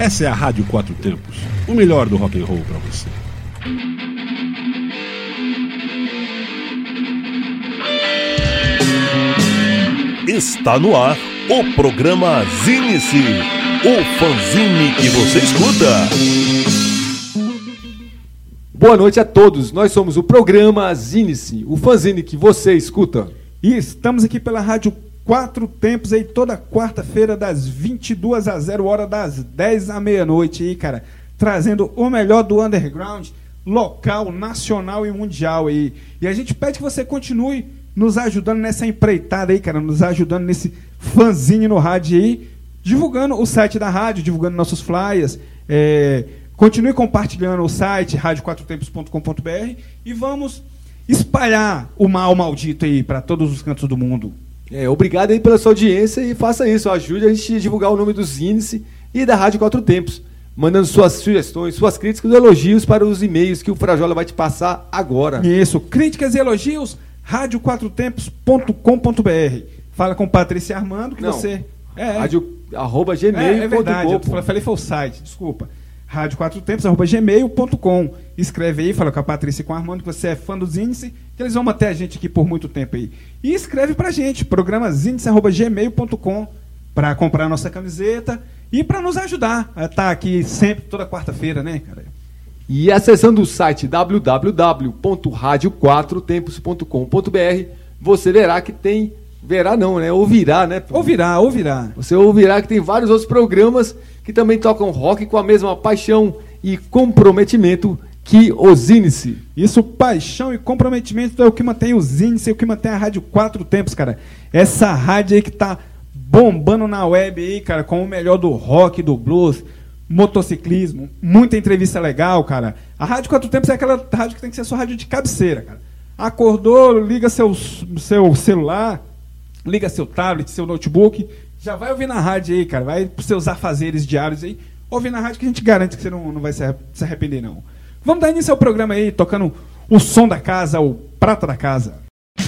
Essa é a Rádio Quatro Tempos, o melhor do rock and roll para você. Está no ar o programa Zine-se, o fanzine que você escuta. Boa noite a todos, nós somos o programa Zine-se, o fanzine que você escuta. E estamos aqui pela Rádio Quatro Tempos aí toda quarta-feira das 22 às 0 hora das 10 à meia-noite aí, cara, trazendo o melhor do underground local, nacional e mundial aí. E a gente pede que você continue nos ajudando nessa empreitada aí, cara, nos ajudando nesse fanzine no rádio aí, divulgando o site da rádio, divulgando nossos flyers, é, continue compartilhando o site radioquatrotempos.com.br e vamos espalhar o mal maldito aí para todos os cantos do mundo. É, obrigado aí pela sua audiência e faça isso, ajude a gente a divulgar o nome do Zinice e da Rádio Quatro Tempos, mandando suas sugestões, suas críticas e elogios para os e-mails que o Frajola vai te passar agora. Isso, críticas e elogios, radioquatroTempos.com.br. Fala com Patrícia Armando que Não. você... É, Rádio, arroba é, é verdade, eu gmail.com. falei foi o site, desculpa. Rádio Quatro Tempos, arroba gmail.com. Escreve aí, fala com a Patrícia e com o Armando que você é fã do Zinice, que eles vão manter a gente aqui por muito tempo aí. E escreve pra gente, programa gmail.com para comprar nossa camiseta e para nos ajudar a estar aqui sempre, toda quarta-feira, né, cara? E acessando o site www.radio4tempos.com.br, você verá que tem. Verá não, né? Ouvirá, né? Ouvirá, ouvirá. Você ouvirá que tem vários outros programas que também tocam rock com a mesma paixão e comprometimento que o Zinice. Isso, paixão e comprometimento é o que mantém o Zinice, é o que mantém a Rádio Quatro Tempos, cara. Essa rádio aí que tá bombando na web aí, cara, com o melhor do rock, do blues, motociclismo, muita entrevista legal, cara. A Rádio Quatro Tempos é aquela rádio que tem que ser sua rádio de cabeceira, cara. Acordou, liga seu, seu celular, liga seu tablet, seu notebook, já vai ouvir na rádio aí, cara. Vai pros seus afazeres diários aí. Ouvir na rádio que a gente garante que você não, não vai se arre- se arrepender, não. Vamos dar início ao programa aí, tocando o som da casa, o prata da casa.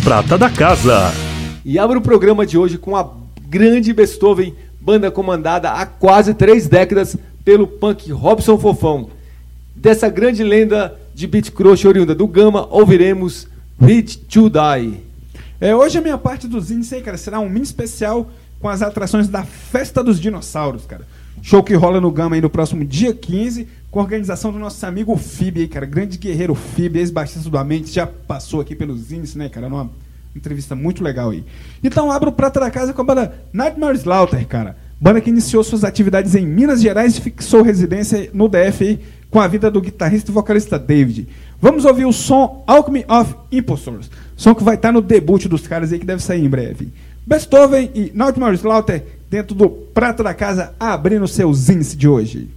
Prata da Casa. E abre o programa de hoje com a grande Beethoven, banda comandada há quase três décadas pelo punk Robson Fofão. Dessa grande lenda de beat crush oriunda do Gama, ouviremos Reach to Die. É, hoje a minha parte dos índices aí, cara, será um mini especial com as atrações da Festa dos Dinossauros, cara. Show que rola no Gama aí no próximo dia 15, com a organização do nosso amigo Fib cara. Grande guerreiro Fib, ex-baixista do Amente, já passou aqui pelos índices, né, cara? Numa entrevista muito legal aí. Então abro o Prata da Casa com a banda Nightmare Slaughter, cara. Banda que iniciou suas atividades em Minas Gerais e fixou residência no DF aí, com a vida do guitarrista e vocalista David. Vamos ouvir o som Alchemy of Impostors, som que vai estar no debut dos caras aí, que deve sair em breve. Beethoven e Nightmare Slaughter dentro do Prata da Casa, abrindo seus índices de hoje.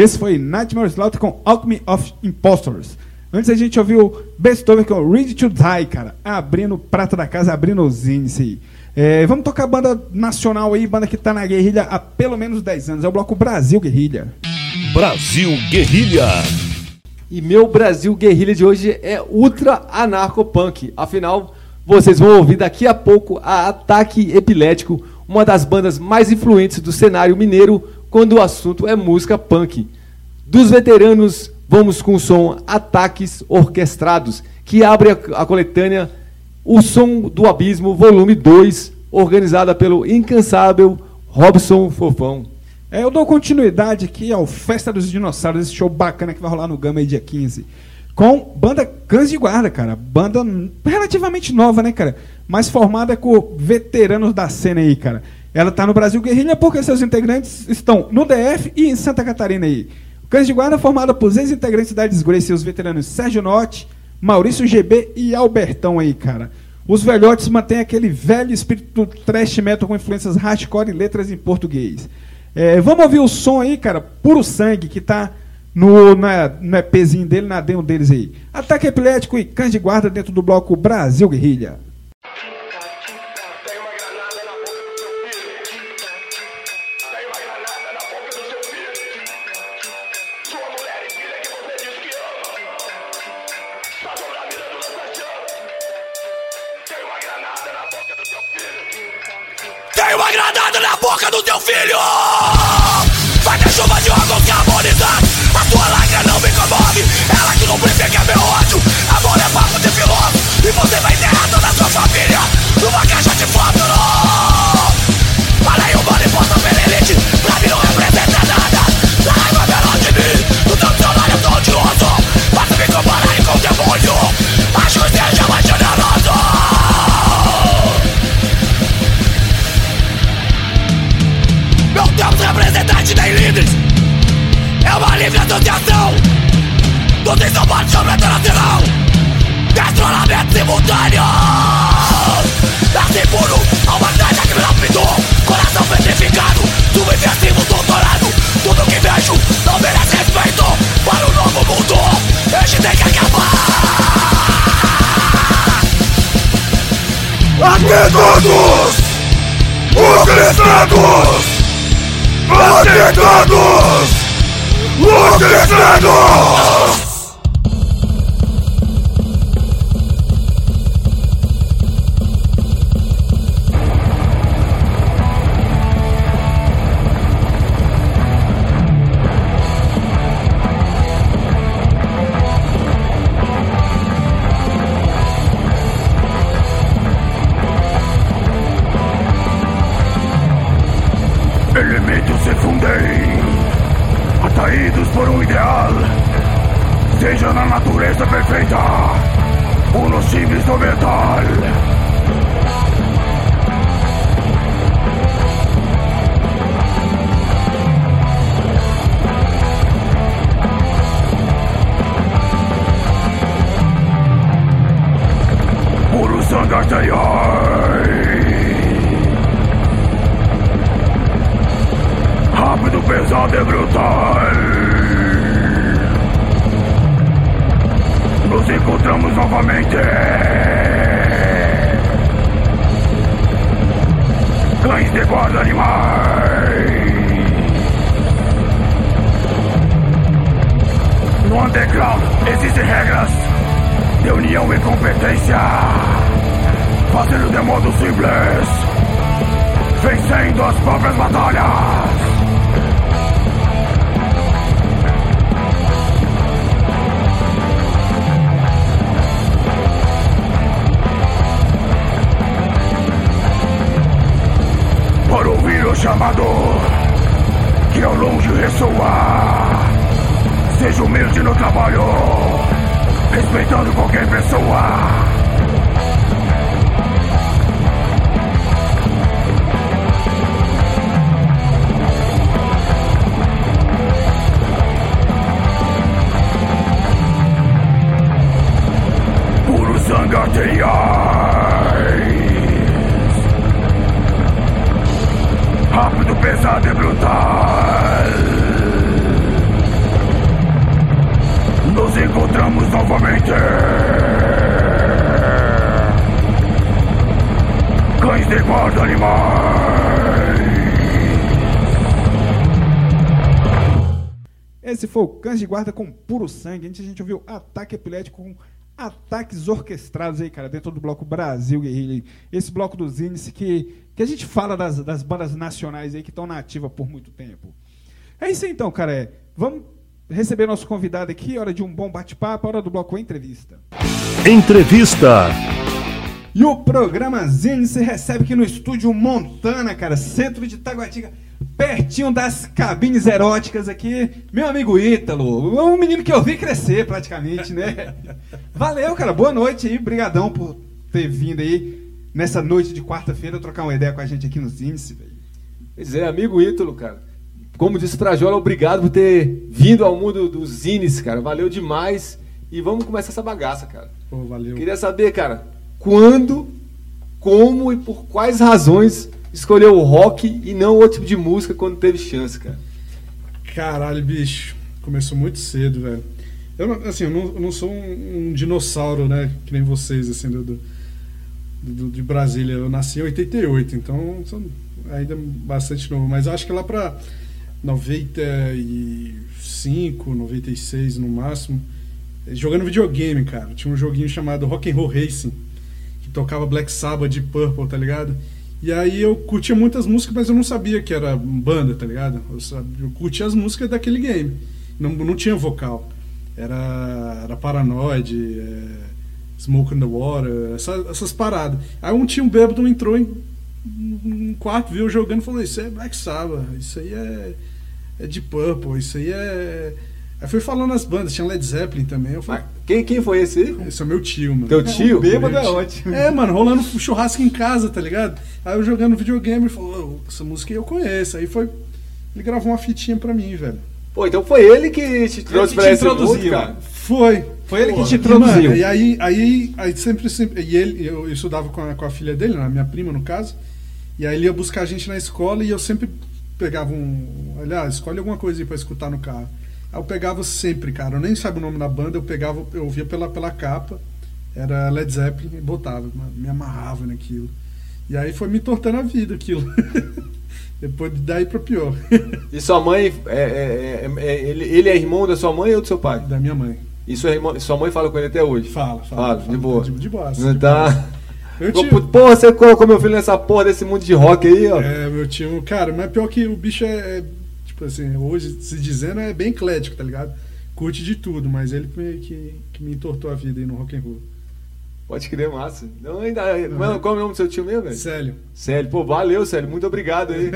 Esse foi Nightmare Slaughter com Alchemy of Impostors. Antes a gente ouviu Beethoven com Ready to Die, cara. Abrindo o prato da casa, abrindo os índices aí. É, vamos tocar banda nacional aí, banda que tá na guerrilha há pelo menos 10 anos. É o bloco Brasil Guerrilha. Brasil Guerrilha. E meu Brasil Guerrilha de hoje é ultra anarcopunk. Afinal, vocês vão ouvir daqui a pouco a Ataque Epilético, uma das bandas mais influentes do cenário mineiro quando o assunto é música punk. Dos veteranos, vamos com o som Ataques Orquestrados, que abre a, coletânea O Som do Abismo, volume 2, organizada pelo incansável Robson Fofão. É, eu dou continuidade aqui ao Festa dos Dinossauros, esse show bacana que vai rolar no Gama dia 15. Com banda Cães de Guarda, cara. Banda relativamente nova, né, cara? Mas formada com veteranos da cena aí, cara. Ela tá no Brasil Guerrilha porque seus integrantes estão no DF e em Santa Catarina aí. O Cães de Guarda é formada por seis integrantes da Desgrace, os veteranos Sérgio Notti, Maurício GB e Albertão aí, cara. Os velhotes mantêm aquele velho espírito trash metal com influências hardcore e letras em português. É, vamos ouvir o som aí, cara, puro sangue, que tá no, na, no EPzinho dele, na demo deles aí. Ataque epilético e cães de guarda dentro do bloco Brasil Guerrilha. Todos! Orquestrados! Atentados! Orquestrados! Elementos Arterial. Rápido, pesado e brutal. Nos encontramos novamente. Cães de guarda animais. No underground existem regras de união e competência. Fazendo de modo simples vencendo as próprias batalhas. Para ouvir o chamado que ao longe ressoa, seja humilde no trabalho, respeitando qualquer pessoa. Arteriais. Rápido, pesado e brutal. encontramos novamente. Cães de guarda animais. Esse foi o Cães de Guarda com puro sangue. Antes a gente ouviu ataque epilético com ataques orquestrados aí, cara, dentro do bloco Brasil Guerrilha. Esse bloco dos índices que, que a gente fala das, das bandas nacionais aí que estão na ativa por muito tempo. É isso aí, então, cara. É. Vamos receber nosso convidado aqui. Hora de um bom bate-papo, hora do bloco Entrevista. Entrevista. E o programa Zine se recebe aqui no estúdio Montana, cara, centro de Taguatinga, pertinho das cabines eróticas aqui. Meu amigo Ítalo, um menino que eu vi crescer praticamente, né? Valeu, cara, boa noite aí, brigadão por ter vindo aí nessa noite de quarta-feira trocar uma ideia com a gente aqui nos índices, velho. Pois é, amigo Ítalo, cara. Como disse o Trajola, obrigado por ter vindo ao mundo dos zines, cara. Valeu demais. E vamos começar essa bagaça, cara. Pô, valeu. Queria saber, cara, quando, como e por quais razões escolheu o rock e não outro tipo de música quando teve chance, cara. Caralho, bicho. Começou muito cedo, velho. Eu, assim, eu não, eu não sou um, um dinossauro, né? Que nem vocês, assim, do, do- do- de Brasília. Eu nasci em 88, então sou ainda bastante novo. Mas acho que lá pra 95, 96 no máximo, eh, jogando videogame, cara. Tinha um joguinho chamado Rock and Roll Racing, que tocava Black Sabbath de Purple, tá ligado? E aí eu curtia muitas músicas, mas eu não sabia que era banda, tá ligado? Eu, sabia, eu curtia as músicas daquele game. Não, não tinha vocal. Era, era Paranoid, é, Smoke in the Water, essa- essas paradas. Aí um tio bêbado entrou em um quarto, viu jogando e falou: Isso é Black Sabbath, isso aí é, é de Purple, isso aí é. Aí foi falando as bandas, tinha Led Zeppelin também. Eu falei: Mas quem, quem foi esse? Esse é meu tio, mano. Teu tio? O bêbado é ótimo. É, mano, rolando churrasco em casa, tá ligado? Aí eu jogando videogame, ele falou, "Ô, essa música eu conheço. Aí foi. Ele gravou uma fitinha pra mim, velho. Pô, então foi ele que te trouxe pra esse mundo, cara. Foi. Foi ele que te E, introduziu. mano, e aí, aí, aí sempre, sempre. E ele, eu estudava com a, com a filha dele, né, a minha prima, no caso. E aí ele ia buscar a gente na escola e eu sempre pegava um. Olha, escolhe alguma coisa aí pra escutar no carro. Eu pegava sempre, cara. Eu nem sabia o nome da banda, eu pegava, eu via pela, pela capa, era Led Zeppelin e botava, me amarrava naquilo. E aí foi me tortando a vida aquilo. Depois daí pra pior. E sua mãe, é, é- é- é- ele, ele é irmão da sua mãe ou do seu pai? da minha mãe. E sua, irmã, sua mãe fala com ele até hoje? Fala, fala. Fala, de boa. De, de boa. Não tá... Eu tive- Pô, você colocou meu filho nessa porra desse mundo de rock aí, ó. É, meu tio, cara, mas pior que o bicho é, é, assim, hoje se dizendo é bem eclético, tá ligado? Curte de tudo, mas ele que, me- que, que me entortou a vida aí no rock and roll. Pode crer, massa. Não, ainda, Mano, qual é o nome do seu tio mesmo, velho? Célio. Célio. Pô, valeu, Célio. Muito obrigado aí.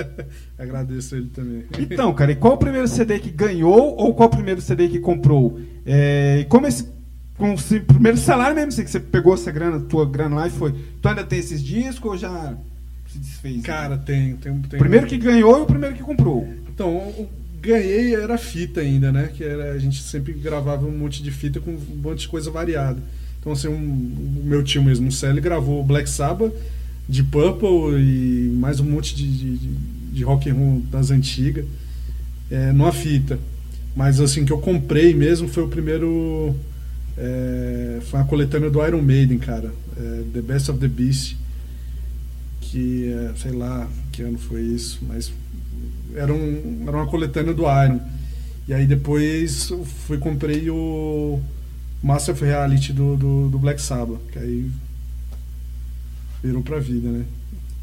Agradeço ele também. Então, cara, e qual o primeiro CD que ganhou ou qual o primeiro CD que comprou? É, e como esse. Com o primeiro salário mesmo, assim, que você pegou essa grana, tua grana lá e foi. Tu ainda tem esses discos ou já se desfez? Cara, tem, tem, tem o primeiro que ganhou e o primeiro que comprou. Então, ganhei era fita ainda, né? Que era, a gente sempre gravava um monte de fita com um monte de coisa variada. Então, assim, um, o meu tio mesmo, o Célio, gravou Black Sabbath, de Purple e mais um monte de, de, de- rock and roll das antigas, é, numa fita. Mas, assim, que eu comprei mesmo foi o primeiro... é, foi uma coletânea do Iron Maiden, cara. é, the Best of the Beast. Que, é, sei lá, que ano foi isso, mas era, um, era uma coletânea do Iron. E aí depois fui comprei o Master of Reality do, do, do Black Sabbath, que aí virou pra vida, né?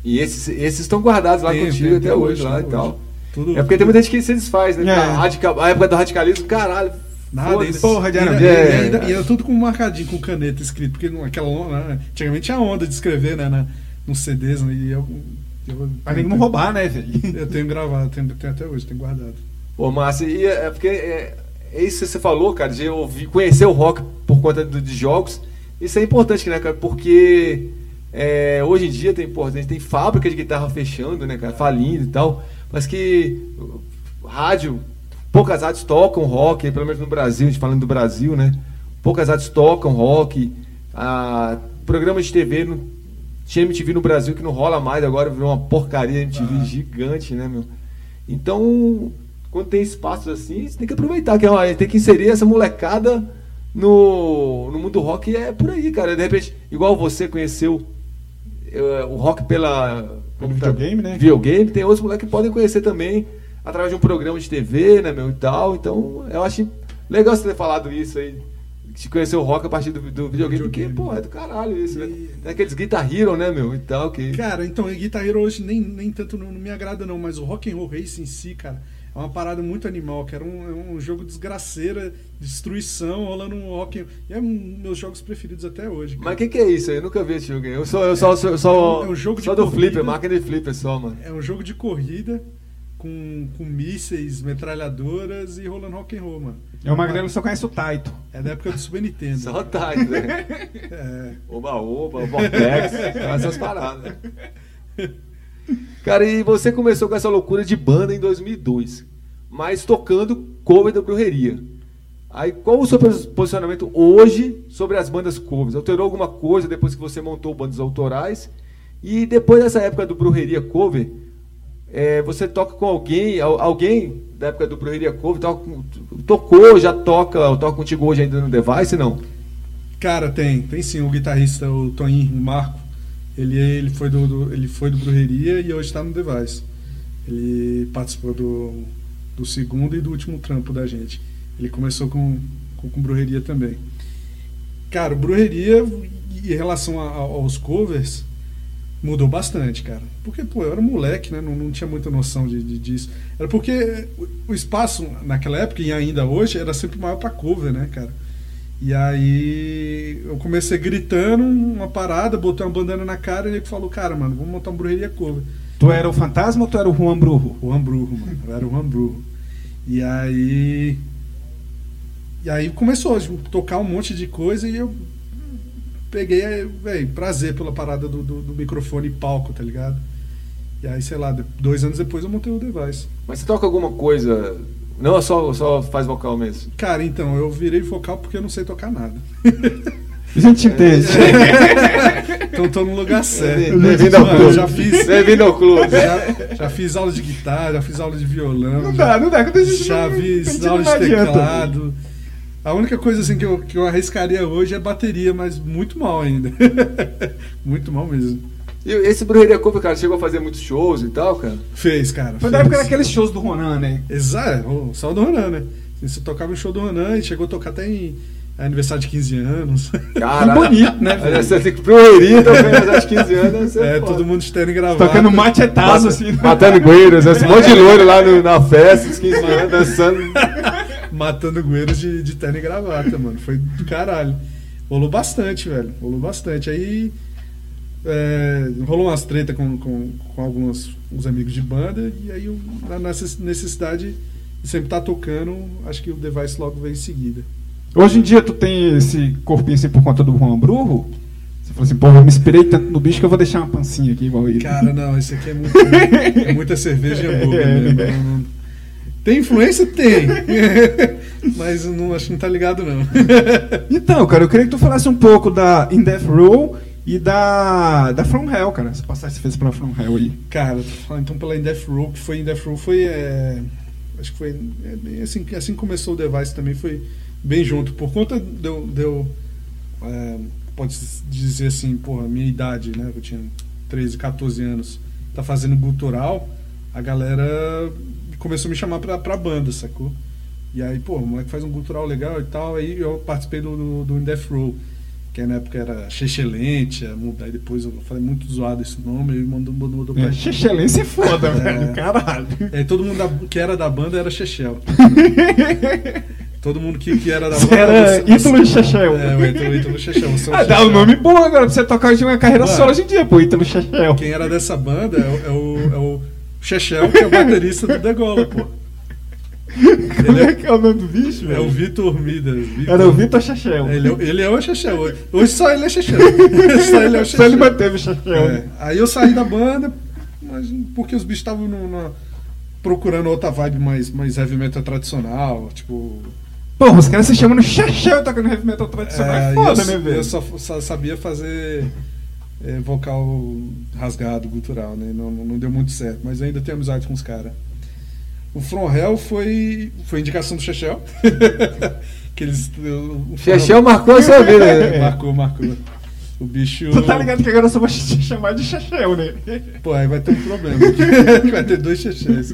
E esses, esses estão guardados lá Tem, contigo tem até, até hoje, hoje, lá até e tal. hoje. Tudo, É porque tem muita gente que se desfaz, né? É. A, radical, a época do radicalismo, caralho. Nada, ainda, porra de ainda, Iron e ainda- e era tudo com marcadinho, com caneta escrito, porque não- aquela onda, né? antigamente tinha onda de escrever, né, na, nos CDs, né, e eu, eu, Pra ninguém não roubar, né, velho? eu tenho gravado, tenho, tenho até hoje, tenho guardado. Pô, Márcio, e é é porque é, é isso que você falou, cara, de ouvir, conhecer o rock por conta do- de jogos. Isso é importante, né, cara? Porque é, hoje em dia tem, porra, tem, tem fábrica de guitarra fechando, né, cara? Falindo e tal. Mas que uh, rádio, poucas rádios tocam rock, pelo menos no Brasil, a gente falando do Brasil, né? Poucas rádios tocam rock. Ah, programas de TV, não, tinha MTV no Brasil que não rola mais, agora virou uma porcaria MTV gigante, né, meu? Então, quando tem espaços assim, você tem que aproveitar, que é uma- tem que inserir essa molecada no, no mundo rock é por aí, cara. De repente, igual você conheceu eh, o rock pela. Pelo videogame, né? Videogame, tem outros moleques que podem conhecer também através de um programa de TV, né, meu, e tal. Então, eu acho legal você ter falado isso aí. De conhecer o rock a partir do, do videogame, porque, pô, é do caralho isso, né? E- Tem aqueles Guitar Hero, né, meu, e tal, que... Cara, então, Guitar Hero hoje nem, nem tanto não, não me agrada não, mas o Rock and Roll Race em si, cara, é uma parada muito animal, que era um, é um jogo desgraceira, destruição, rolando um rock and... E é um dos meus jogos preferidos até hoje. cara. Mas o que, que é isso aí? Eu nunca vi esse jogo. Eu sou, eu só, sou, só, É um jogo de só do corrida. flipper, máquina de flipper só, mano. É um jogo de corrida com, com mísseis, metralhadoras e rolando rock and roll, mano. É o Magrelo só conhece o Taito. É da época do Super Nintendo. Só tá, né? É, Oba, oba, Vortex, essas paradas. Cara, e você começou com essa loucura de banda em 2002, mas tocando cover da Brujeria. Aí, qual o seu pos- posicionamento hoje sobre as bandas covers? Alterou alguma coisa depois que você montou bandas autorais? E depois dessa época do Brujeria Cover, é, você toca com alguém, al- alguém da época do Brujeria Cover, tocou, já toca, toca contigo hoje ainda no Device, não? Cara, tem, tem sim, o guitarrista, o Toninho, o Marco. Ele, ele, foi do, do- ele foi do Brujeria e hoje tá no Device. Ele participou do, do segundo e do último trampo da gente. Ele começou com, com, com Brujeria também. Cara, Brujeria, em relação a- a- aos covers, mudou bastante, cara. Porque, pô, eu era moleque, né? Não, não tinha muita noção de, de- disso. Era porque o, espaço, naquela época e ainda hoje, era sempre maior pra cover, né, cara? E aí eu comecei gritando uma parada, botei uma bandana na cara e ele falou, cara, mano, vamos montar uma brujeria cover. Tu era o fantasma ou tu era o Juan Brujo? O Hamburgo, mano. Eu era o Hamburgo. E aí. E aí começou a tocar um monte de coisa e eu peguei, velho, prazer pela parada do, do, do microfone e palco, tá ligado? E aí, sei lá, dois anos depois eu montei o device. Mas você toca alguma coisa. Não, só, só faz vocal mesmo. Cara, então, eu virei vocal porque eu não sei tocar nada. A gente entende. Então tô no lugar certo. Bem-vindo ao clube. já fiz. Bem-vindo ao clube. Já, já fiz aula de guitarra, já fiz aula de violão. Não já- dá, não dá. Quando a gente Já não fiz aula de adianta. A única coisa assim que eu, que eu arriscaria hoje é bateria, mas muito mal ainda. muito mal mesmo. E esse Brujeria Cover, cara, chegou a fazer muitos shows e tal, cara? Fez, cara. Foi fez. da época daqueles shows do Ronan, né? Exato, só do Ronan, né? Você tocava no show do Ronan e chegou a tocar até em aniversário de 15 anos. Caralho. bonito, né, velho? Essa assim, Brujeria também, mas de 15 anos. É, foda. todo mundo de terno e gravata. Tocando machetazo, assim. Matando goeiros, esse monte de loiro lá no- na festa, os 15 anos, dançando. matando goeiros de, de terno e gravata, mano. Foi do caralho. Rolou bastante, velho. Rolou bastante. Aí é, rolou umas treta com, com, com alguns uns amigos de banda, e aí eu, na necess- necessidade de sempre estar tocando, acho que o Device logo veio em seguida. Hoje em dia tu tem esse corpinho assim por conta do Juan Brujo? Você falou assim, pô, eu me inspirei tanto no bicho que eu vou deixar uma pancinha aqui igual ele. Cara, não, esse aqui é, muito, é muita cerveja e hambúrguer É. mesmo. Não- não- Tem influência? Tem. Mas não, acho que não tá ligado, não. Então, cara, eu queria que tu falasse um pouco da In Death Row e da, da From Hell, cara. Essa passagem que você fez pela From Hell aí. Cara, tô falando então pela In Death Row, que foi In Death Row foi. é, acho que foi. é, bem assim, que assim começou o Device também, foi bem junto. Por conta de eu. é, pode dizer assim, porra, minha idade, né? Eu tinha 13, 14 anos, tá fazendo gutural, a galera começou a me chamar pra, pra banda, sacou? E aí, pô, o moleque faz um gutural legal e tal, aí eu participei do, do, do In Death Row. Que na época era Chechelente, aí depois eu falei muito zoado esse nome, ele mandou, mandou, mandou pra É, Xexelense é foda, velho. Caralho. é, todo mundo da- que era da banda era Chechel. todo mundo que, que era da banda. era você- Ítalo Chechel. É, o Ítalo, Ítalo Chechel. É Ah, dá um nome bom agora pra você tocar de uma carreira solo hoje em dia, pô, Ítalo Chechel. Quem era dessa banda é é o, é o Chechel, que é o baterista do Degola, pô. Como é que é o nome do bicho, É o velho? Vitor Midas. Vitor- Era o Vitor Chechel. Ele, é o- ele é o Chechel. Hoje, só ele é Chechel. só ele é o Só ele Chechel. manteve o Chechel. É, aí eu saí da banda, mas porque os bichos estavam procurando outra vibe mais, mais heavy metal tradicional, tipo. Pô, os caras se chamam no Chechel tocando heavy metal tradicional. É, É, foda, eu, né, velho? eu só, só sabia fazer é, vocal rasgado, gutural, né? Não, não, deu muito certo, mas ainda tenho amizade com os caras. O From Hell foi, foi indicação do Chechel. que eles, o- Chechel marcou a sua vida, né? Marcou, marcou. O bicho. Tu tá ligado que agora eu só vou te chamar de Chechel, né? Pô, aí vai ter um problema. vai ter dois Chechels.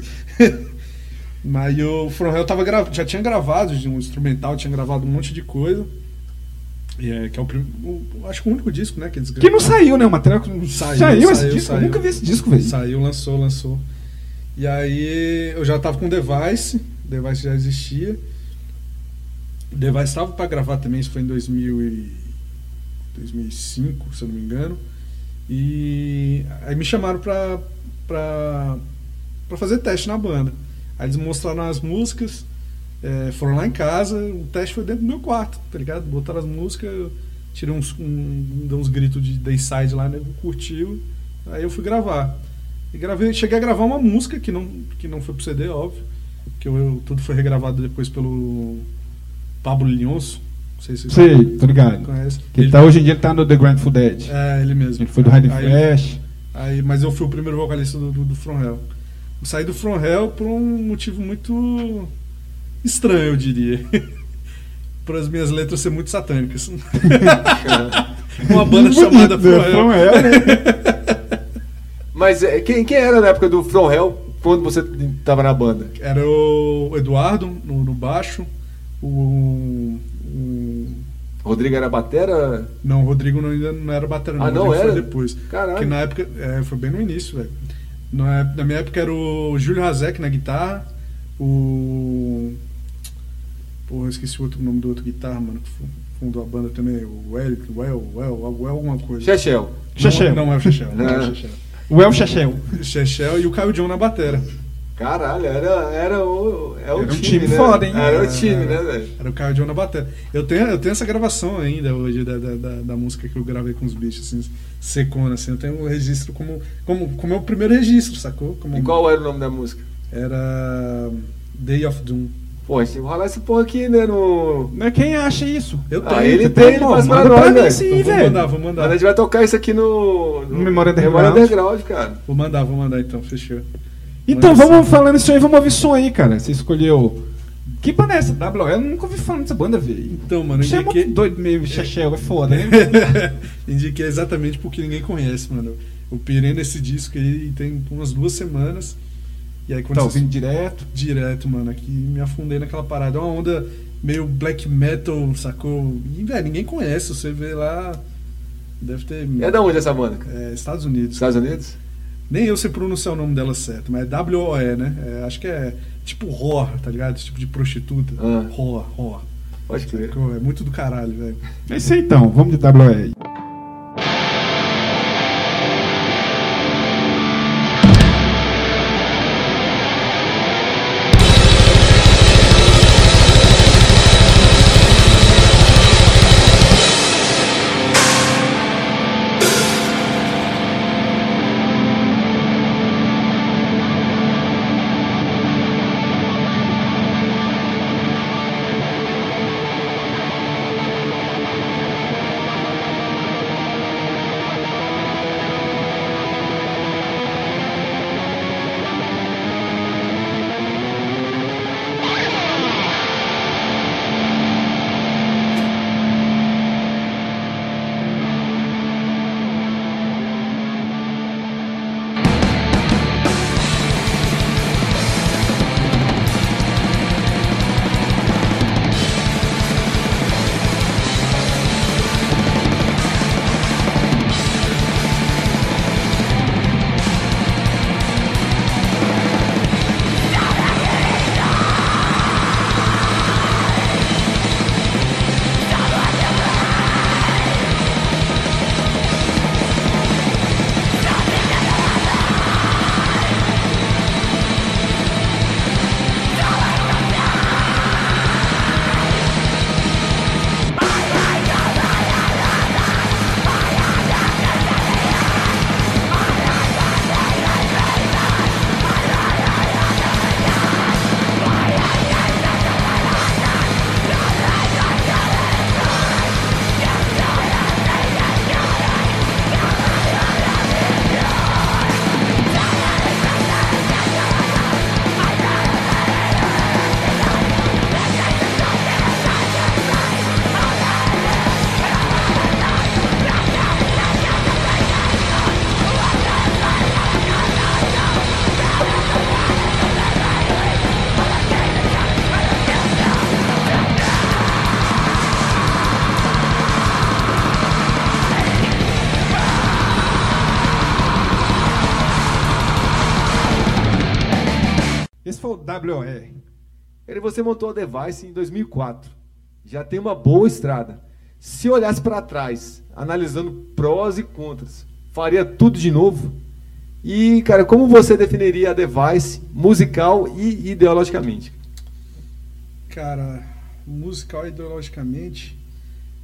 Mas o From Hell tava gra... já tinha gravado de um instrumental, tinha gravado um monte de coisa. É, que é o, o- acho que o único disco, né? Que eles Que não saiu, né? O material que não Saiu, saiu, esse saiu, disco. saiu. Eu nunca vi esse disco, velho. Saiu, lançou, lançou. E aí eu já tava com o Device, o Device já existia. O Device tava pra gravar também, isso foi em 2000 e 2005, se eu não me engano. E aí me chamaram pra, pra, pra fazer teste na banda. Aí eles mostraram as músicas, é, foram lá em casa, o teste foi dentro do meu quarto, tá ligado? Botaram as músicas, tirei uns, um, uns gritos de Dayside lá, né? Curtiu. Aí eu fui gravar. E gravei, cheguei a gravar uma música que não, que não foi pro CD, óbvio. Que eu, eu- tudo foi regravado depois pelo Pablo Linhonso. Não sei se vocês Sei, tô ligado. Que ele tá, hoje em dia ele tá no The Grateful Dead. É, ele mesmo. Ele foi do Hiding Flash. Aí, mas eu fui o primeiro vocalista do, do, do From Hell. Eu saí do From Hell por um motivo muito estranho, eu diria. por as minhas letras serem muito satânicas. Uma banda chamada né? From Hell. From Hell, né? Mas é, quem, quem era na época do From Hell, quando você tava na banda? Era o Eduardo no, no baixo, o, o- Rodrigo era batera? Não, o Rodrigo não, ainda não era batera, Ah, o não era? Foi depois. Caralho. Que na época. É, foi bem no início, velho. Na, na minha época era o Júlio Razek na guitarra, o. Porra, eu esqueci o outro nome do outro guitarra, mano, que fu- fundou a banda também, o Eric, o El, o El, o El alguma coisa. Chechel. Chechel. Não, não é o Chechel, não é o. Chechel. O El Chechel. Chechel e o Caio John na batera. Caralho, era, era o. É o Era um time, time né? foda, hein? Era o time, né, velho? Era o Caio John na batera. Eu tenho, eu tenho essa gravação ainda hoje da, da, da, da música que eu gravei com os bichos, assim, secona, assim. Eu tenho um registro como, como, como é o primeiro registro, sacou? Como E qual era o nome da música? Era Day of Doom. Pô, a gente tem que rolar essa porra aqui, né? No. Né, Quem acha isso? Eu tenho. Ah, ele tem, ele pô, faz pra nós, pra mim velho. sim, Então vou velho. mandar, vou Mas a mandar. gente vai tocar isso aqui no. No Memória Underground. Memória Underground, cara. Vou mandar, vou mandar então, fechou. Então, Manda vamos sim. falando isso aí, vamos ouvir som aí, cara. Você escolheu. Que banda é essa? WL? Eu nunca ouvi falar dessa banda, velho. Então, mano, eu é indiquei, muito doido meio Chechel, é foda, né? indiquei exatamente porque ninguém conhece, mano. Eu pirei nesse disco aí tem umas duas semanas. E aí quando Tá você- ouvindo direto. direto, mano, aqui me afundei naquela parada. É uma onda meio black metal, sacou? E, velho, ninguém conhece. Você vê lá. Deve ter. É da onde essa banda? É, Estados Unidos. Estados Unidos? Nem eu sei pronunciar o nome dela certo, mas é W-O-E, né? É, acho que é tipo whore, tá ligado? Esse tipo de prostituta. Ah. Whore, whore. Pode crer. É muito do caralho, velho. É isso aí então, vamos de WL. WOE. E você montou a Device em 2004. Já tem uma boa estrada. Se olhasse para trás, analisando prós e contras, faria tudo de novo? E, cara, como você definiria a Device musical e ideologicamente? Cara, musical e ideologicamente,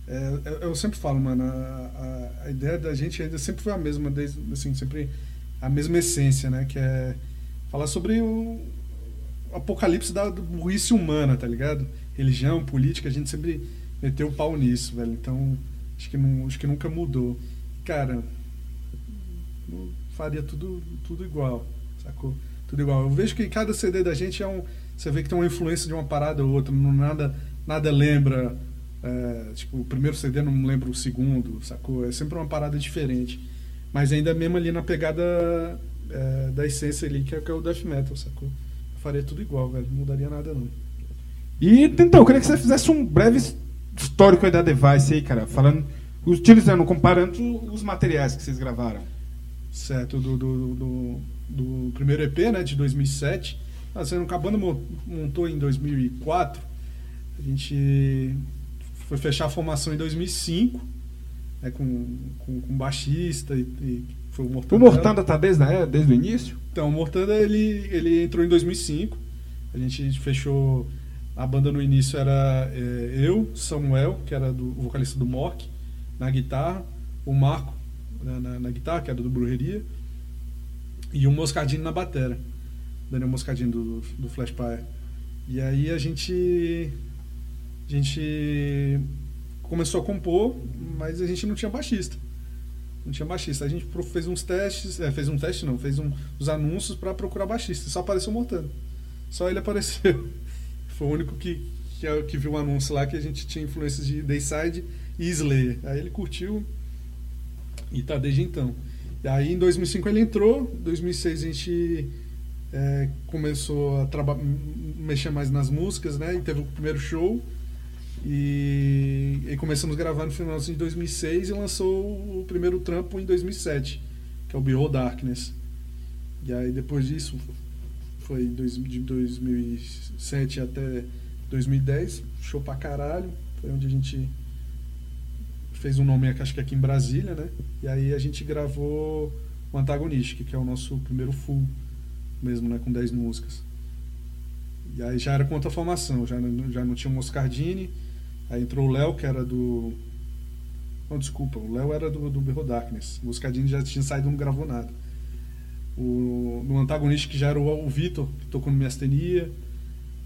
é, eu, eu sempre falo, mano, a, a- a ideia da gente ainda sempre foi a mesma, desde, assim, sempre a mesma essência, né? Que é falar sobre o apocalipse da burrice humana, tá ligado? Religião, política, a gente sempre meteu o pau nisso, velho. Então, acho que, não, acho que nunca mudou. Cara, faria tudo, tudo igual, sacou? Tudo igual. Eu vejo que cada CD da gente é um. Você vê que tem uma influência de uma parada ou outra, não, nada, nada lembra. é, tipo, o primeiro CD não lembra o segundo, sacou? É sempre uma parada diferente. Mas ainda mesmo ali na pegada é, da essência ali, que é, que é o death metal, sacou? Faria tudo igual, velho. Não mudaria nada, não. E então, eu queria que você fizesse um breve histórico aí da Device aí, cara. Falando, utilizando, comparando os materiais que vocês gravaram. certo? Do, do, do, do primeiro EP, né, de 2007. Ah, sendo que a banda montou em 2004, a gente foi fechar a formação em 2005, né, com, com, com baixista e, e o Mortanda. O Mortanda tá desde, a- desde o início? Então, o Mortanda ele, ele entrou em 2005. A gente fechou. A banda no início era é, eu, Samuel, que era do, o vocalista do Mork, na guitarra, o Marco né, na, na guitarra, que era do Brujeria, e o Moscadinho na batera. Daniel Moscadinho do, do Flash Pyre. E aí a gente. A gente começou a compor, mas a gente não tinha baixista. Não tinha baixista. A gente fez uns testes, é, fez um teste não, fez um, os anúncios para procurar baixista. Só apareceu o Mortano. Só ele apareceu. Foi o único que, que, que viu o anúncio lá que a gente tinha influências de Dayside e Slayer. Aí ele curtiu e tá desde então. E aí em 2005 ele entrou, em 2006 a gente é, começou a mexer mais nas músicas, né? E teve o primeiro show. E, e começamos a gravar no final de 2006 e lançou o primeiro trampo em 2007, que é o Behold Darkness. E aí depois disso, foi de 2007 até 2010, show pra caralho. Foi onde a gente fez um nome, acho que aqui em Brasília, né? E aí a gente gravou o Antagonistic, que é o nosso primeiro full mesmo, né? Com 10 músicas. E aí já era com outra formação, já já não tinha o Moscardini, aí entrou o Léo, que era do. Não, desculpa, o Léo era do, do Berro Darkness. O Moscardini já tinha saído não gravou nada. O, no antagonista que já era o, o Vitor, que tocou no Miastenia,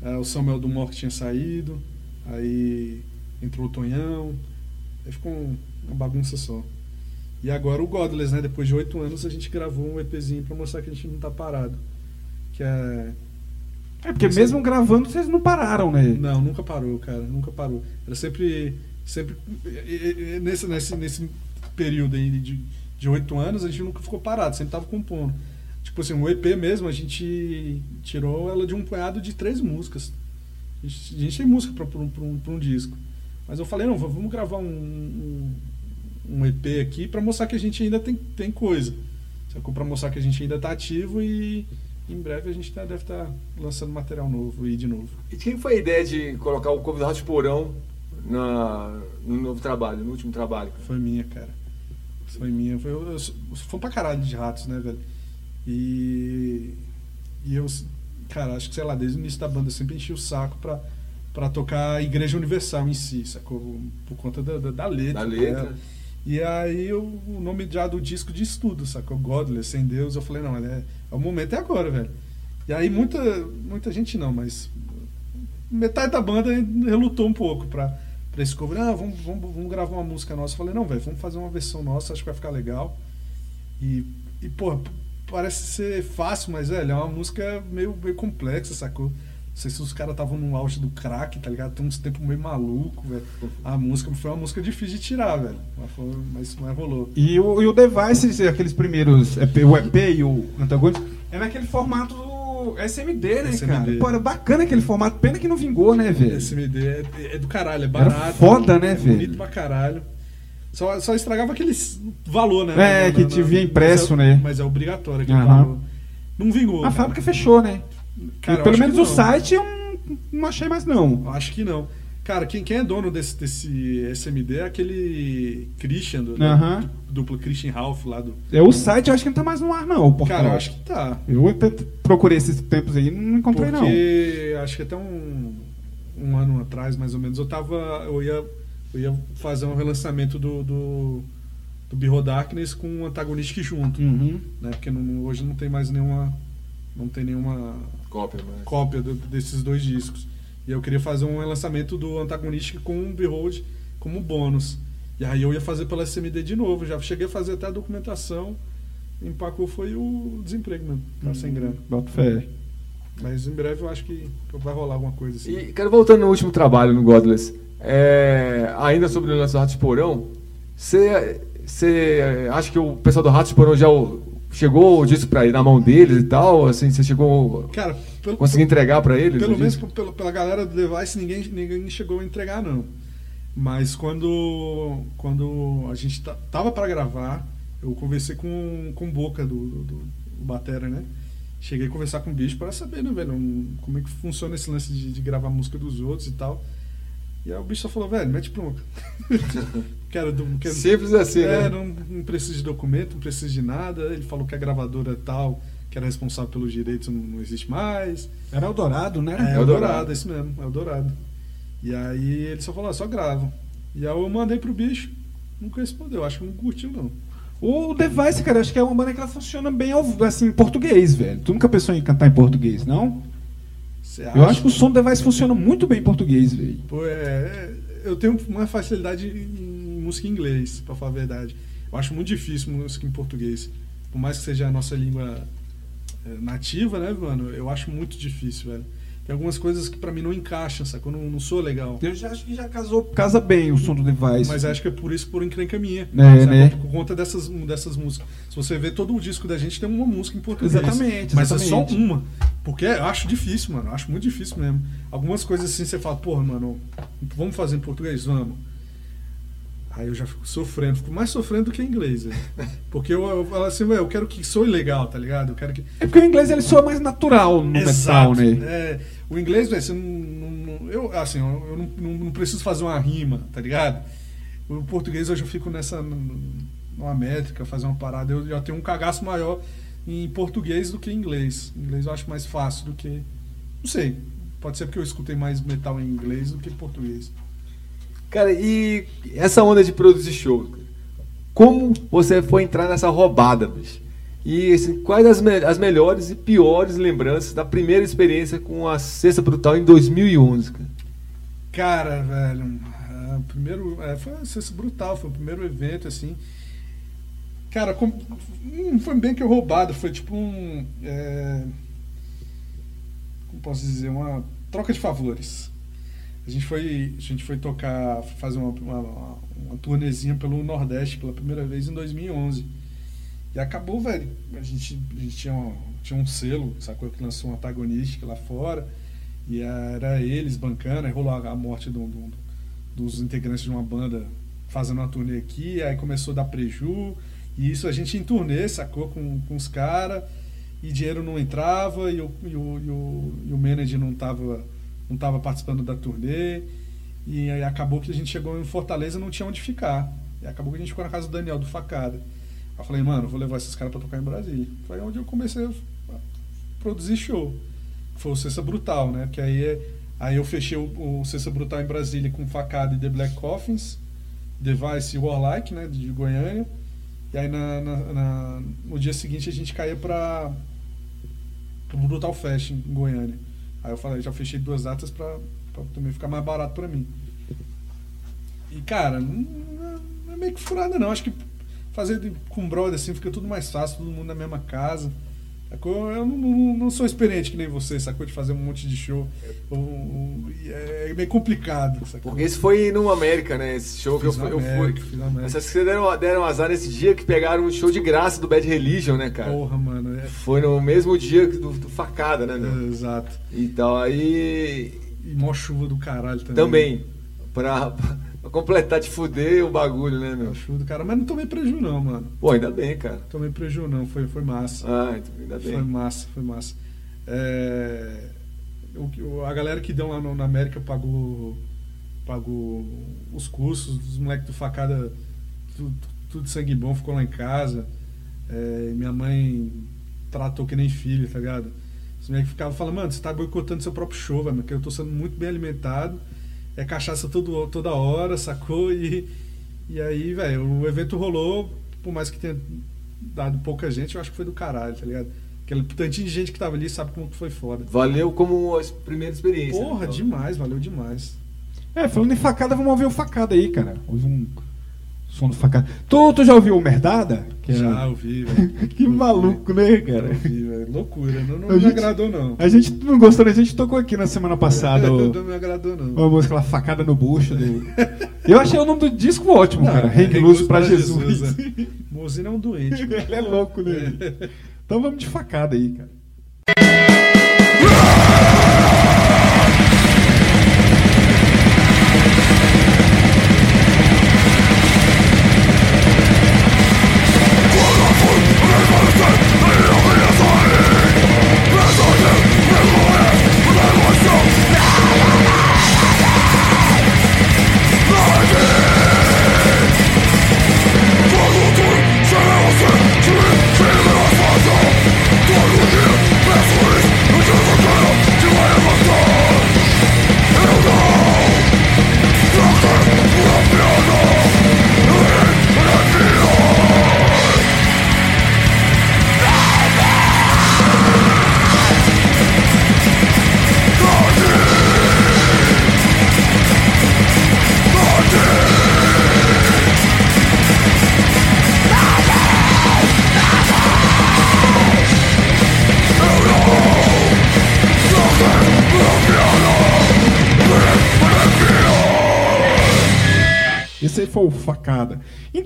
eh, o Samuel do Mor que tinha saído, aí entrou o Tonhão, aí ficou um- uma bagunça só. E agora o Godless, né? Depois de oito anos a gente gravou um EPzinho pra mostrar que a gente não tá parado. Que é. É, porque mesmo gravando, vocês não pararam, né? Não, nunca parou, cara, nunca parou. Era sempre. sempre nesse, nesse, nesse período aí de oito anos, a gente nunca ficou parado, sempre tava compondo. Tipo assim, o EP mesmo, a gente tirou ela de um punhado de três músicas. A gente, a gente tem música pra, um, um- um disco. Mas eu falei, não, vamos gravar um, um, um EP aqui pra mostrar que a gente ainda tem, tem coisa. Sacou? Pra mostrar que a gente ainda tá ativo e em breve a gente tá- deve estar lançando material novo e de novo. E quem foi a ideia de colocar o cover do de Porão na, no novo trabalho, no último trabalho? Foi minha, cara. Foi minha. Foi, eu, eu, sou- fã pra caralho de ratos, né, velho? E. E eu, cara, acho que, sei lá, desde o início da banda eu sempre enchi o saco pra, pra tocar a Igreja Universal em si, sacou? Por conta da, da, da letra. Da letra. dela. E aí eu, o nome já do disco de estudo, sacou? Godless, sem Deus. Eu falei, não, é, é o momento é agora, velho. E aí muita, muita gente não, mas metade da banda relutou um pouco pra, pra esse cover. Ah, vamos, vamos, vamos gravar uma música nossa. Eu falei, não, velho, vamos fazer uma versão nossa, acho que vai ficar legal. E, e pô, parece ser fácil, mas, velho, é uma música meio, meio complexa, sacou? Não sei se os caras estavam no auge do crack, tá ligado? Tem uns tempos meio maluco, velho. A música foi uma música difícil de tirar, velho. Mas, foi, mas, mas rolou. E o, e o Device, aqueles primeiros, EP, o EP e o Antagonista, é naquele formato do SMD, né, SMD. cara? Pô, era bacana aquele formato, pena que não vingou, né, velho? Esse MD é, é do caralho, é Era barato. foda, né, é velho? Bonito pra caralho. Só, só estragava aquele valor, né? É, Na- que na- te vinha mas impresso, é- né? Mas é obrigatório aquele Aham. valor. Não vingou. A cara. fábrica fechou, né? Cara, pelo menos o site eu não, achei mais não. Acho que não. Cara, quem, quem é dono desse, desse SMD é aquele Christian, do, duplo Christian Ralph lá do. É o site, eu acho que não tá mais no ar não, portal. Cara, eu acho que tá. Eu procurei esses tempos aí, não encontrei não. Porque acho que até um, um ano atrás, mais ou menos, eu tava. Eu ia, eu ia fazer um relançamento do, do, do Behold Darkness com o Antagonistic junto. Uhum. Né? Porque não- hoje não tem mais nenhuma. Não tem nenhuma Cópia, mas... cópia do- desses dois discos. E eu queria fazer um relançamento do Antagonistic com o Behold como bônus. E aí eu ia fazer pela SMD de novo. Já cheguei a fazer até a documentação. Empacou foi o desemprego mesmo. Tá sem grana. Bota fé. Mas em breve eu acho que vai rolar alguma coisa assim. E, cara, voltando no último trabalho no Godless, é, ainda sobre o lance do Rato de Porão, você você acha que o pessoal do Rato de Porão já chegou o disco pra ir na mão deles e tal? Assim, você chegou Cara, pelo, conseguiu entregar pra eles? pelo o menos disco? pela, galera do Device, ninguém, ninguém chegou a entregar, não. Mas quando, quando a gente ta- tava para gravar, eu conversei com, com o Boca, do, do, do Batera, né? Cheguei a conversar com o bicho para saber, né, velho, um- como é que funciona esse lance de, de gravar música dos outros e tal. E aí o bicho só falou, velho, mete bronca. quero, quero, Simples assim, é, né? não, não precisa de documento, não precisa de nada. Ele falou que a gravadora tal, que era responsável pelos direitos, não, não existe mais. Era o Dourado, né? É, É o o Dourado, é isso mesmo, é o Dourado. E aí ele só falou, ah, só grava. E aí eu mandei pro bicho, nunca respondeu, acho que não curtiu não. O Device, cara, acho que é uma banda que ela funciona bem assim, em português, velho. Tu nunca pensou em cantar em português, não? Eu acho que o som do Device funciona muito bem em português, velho. Pô, é, é, eu tenho uma facilidade em música em inglês, pra falar a verdade. Eu acho muito difícil música em português. Por mais que seja a nossa língua é, nativa, né, mano? Eu acho muito difícil, velho. Tem algumas coisas que pra mim não encaixam, sacou? Eu não, não sou legal. Eu já acho que já casou, casa bem o som do Device. Mas acho que é por isso por encrenca minha. É, né? Por conta dessas, dessas músicas. Se você ver todo o disco da gente, tem uma música em português. Exatamente, Mas é exatamente. só uma. Porque eu acho difícil, mano. Eu acho muito difícil mesmo. Algumas coisas assim você fala, porra, mano, vamos fazer em português? Vamos. Aí eu já fico sofrendo, fico mais sofrendo do que em inglês. velho. Porque eu, eu falo assim, eu quero que soe legal, tá ligado? Eu quero que. É porque o inglês ele soa mais natural no metal, né? É, o inglês, velho, você não, não- Eu, assim, eu não, não- não preciso fazer uma rima, tá ligado? O português hoje eu fico nessa. numa métrica, fazer uma parada. Eu já tenho um cagaço maior em português do que em inglês. Em inglês eu acho mais fácil do que. Não sei. Pode ser porque eu escutei mais metal em inglês do que em português. Cara, e essa onda de produzir show? Como você foi entrar nessa roubada, bicho? E assim, quais as, me- as melhores e piores lembranças da primeira experiência com a Cesta Brutal em 2011, cara? Cara, velho, ah, primeiro, é, foi um sucesso brutal, foi o primeiro evento, assim. Cara, com- não foi bem que eu roubado, foi tipo um. é, como posso dizer? Uma troca de favores. A gente foi, a gente foi tocar, fazer uma, uma, uma turnezinha pelo Nordeste pela primeira vez em 2011. E acabou, velho. A gente, a gente tinha, um, tinha um selo, sacou? Que lançou um antagonista lá fora. E era eles bancando, aí rolou a morte do- do- dos integrantes de uma banda fazendo uma turnê aqui, aí começou a dar preju, e isso a gente em turnê, sacou, com, com os caras, e dinheiro não entrava, e o, e o, e o, e o manager não tava, não tava participando da turnê, e aí acabou que a gente chegou em Fortaleza e não tinha onde ficar. E acabou que a gente ficou na casa do Daniel, do Facada. Eu falei, mano, vou levar esses caras pra tocar em Brasília. Foi onde eu comecei a produzir show. Foi o Cessa Brutal, né? Que aí, é- aí eu fechei o, o Cessa Brutal em Brasília com Facada e The Black Coffins, Device Warlike, né? De Goiânia. E aí na, na- na- no dia seguinte a gente caía pra, Brutal Fest em Goiânia. Aí eu falei, já fechei duas datas pra, pra também ficar mais barato pra mim. E cara, não, não é meio que furada não. Acho que fazer de- com brother assim fica tudo mais fácil, todo mundo na mesma casa. Sacou? Eu não, não- não sou experiente que nem você, sacou? De fazer um monte de show. Eu- eu- e é meio complicado, sacou? Porque esse foi no América, né? Esse show que eu Fiz fui. na Eu América, fui. fiz na América. Essas que vocês deram, deram azar nesse dia que pegaram um show de graça do Bad Religion, né, cara? Porra, mano. É, Foi no mesmo dia do, do Facada, né, meu? é, exato. Então aí. E mó chuva do caralho também. Também. Pra, pra completar de fuder o bagulho, né, meu? Mó chuva do caralho. Mas não tomei preju não, mano. Pô, ainda bem, cara. Tomei preju não. Foi, foi massa. Ah, então ainda Foi bem. massa, foi massa. É, o- a galera que deu lá no- na América pagou, pagou os cursos, os moleques do facada, tudo, tudo sangue bom, ficou lá em casa. É, minha mãe tratou que nem filho, tá ligado? Os moleques ficavam falando, mano, você tá boicotando seu próprio show, velho, porque eu tô sendo muito bem alimentado, é cachaça todo, toda hora, sacou? E, e aí, velho, o evento rolou, por mais que tenha dado pouca gente, eu acho que foi do caralho, tá ligado? Aquele tantinho de gente que tava ali sabe como que foi foda. Valeu como a primeira experiência. né? Porra, demais, valeu demais. É, falando em facada, vamos ouvir o facada aí, cara. Um som do facada. Tu, tu já ouviu o Merdada? Que é- Já ouvi, velho. Que maluco, né, cara? Ouvi, velho. Loucura. Não, não me gente- agradou, não. A gente não gostou, né? a gente tocou aqui na semana passada o, não me agradou, não. uma música lá, Facada no Bucho. Do... Eu achei o nome do disco ótimo, cara. é Hang Loose pra Jesus. né? Mozina é um doente. Ele é louco, né? Então vamos de facada aí, cara.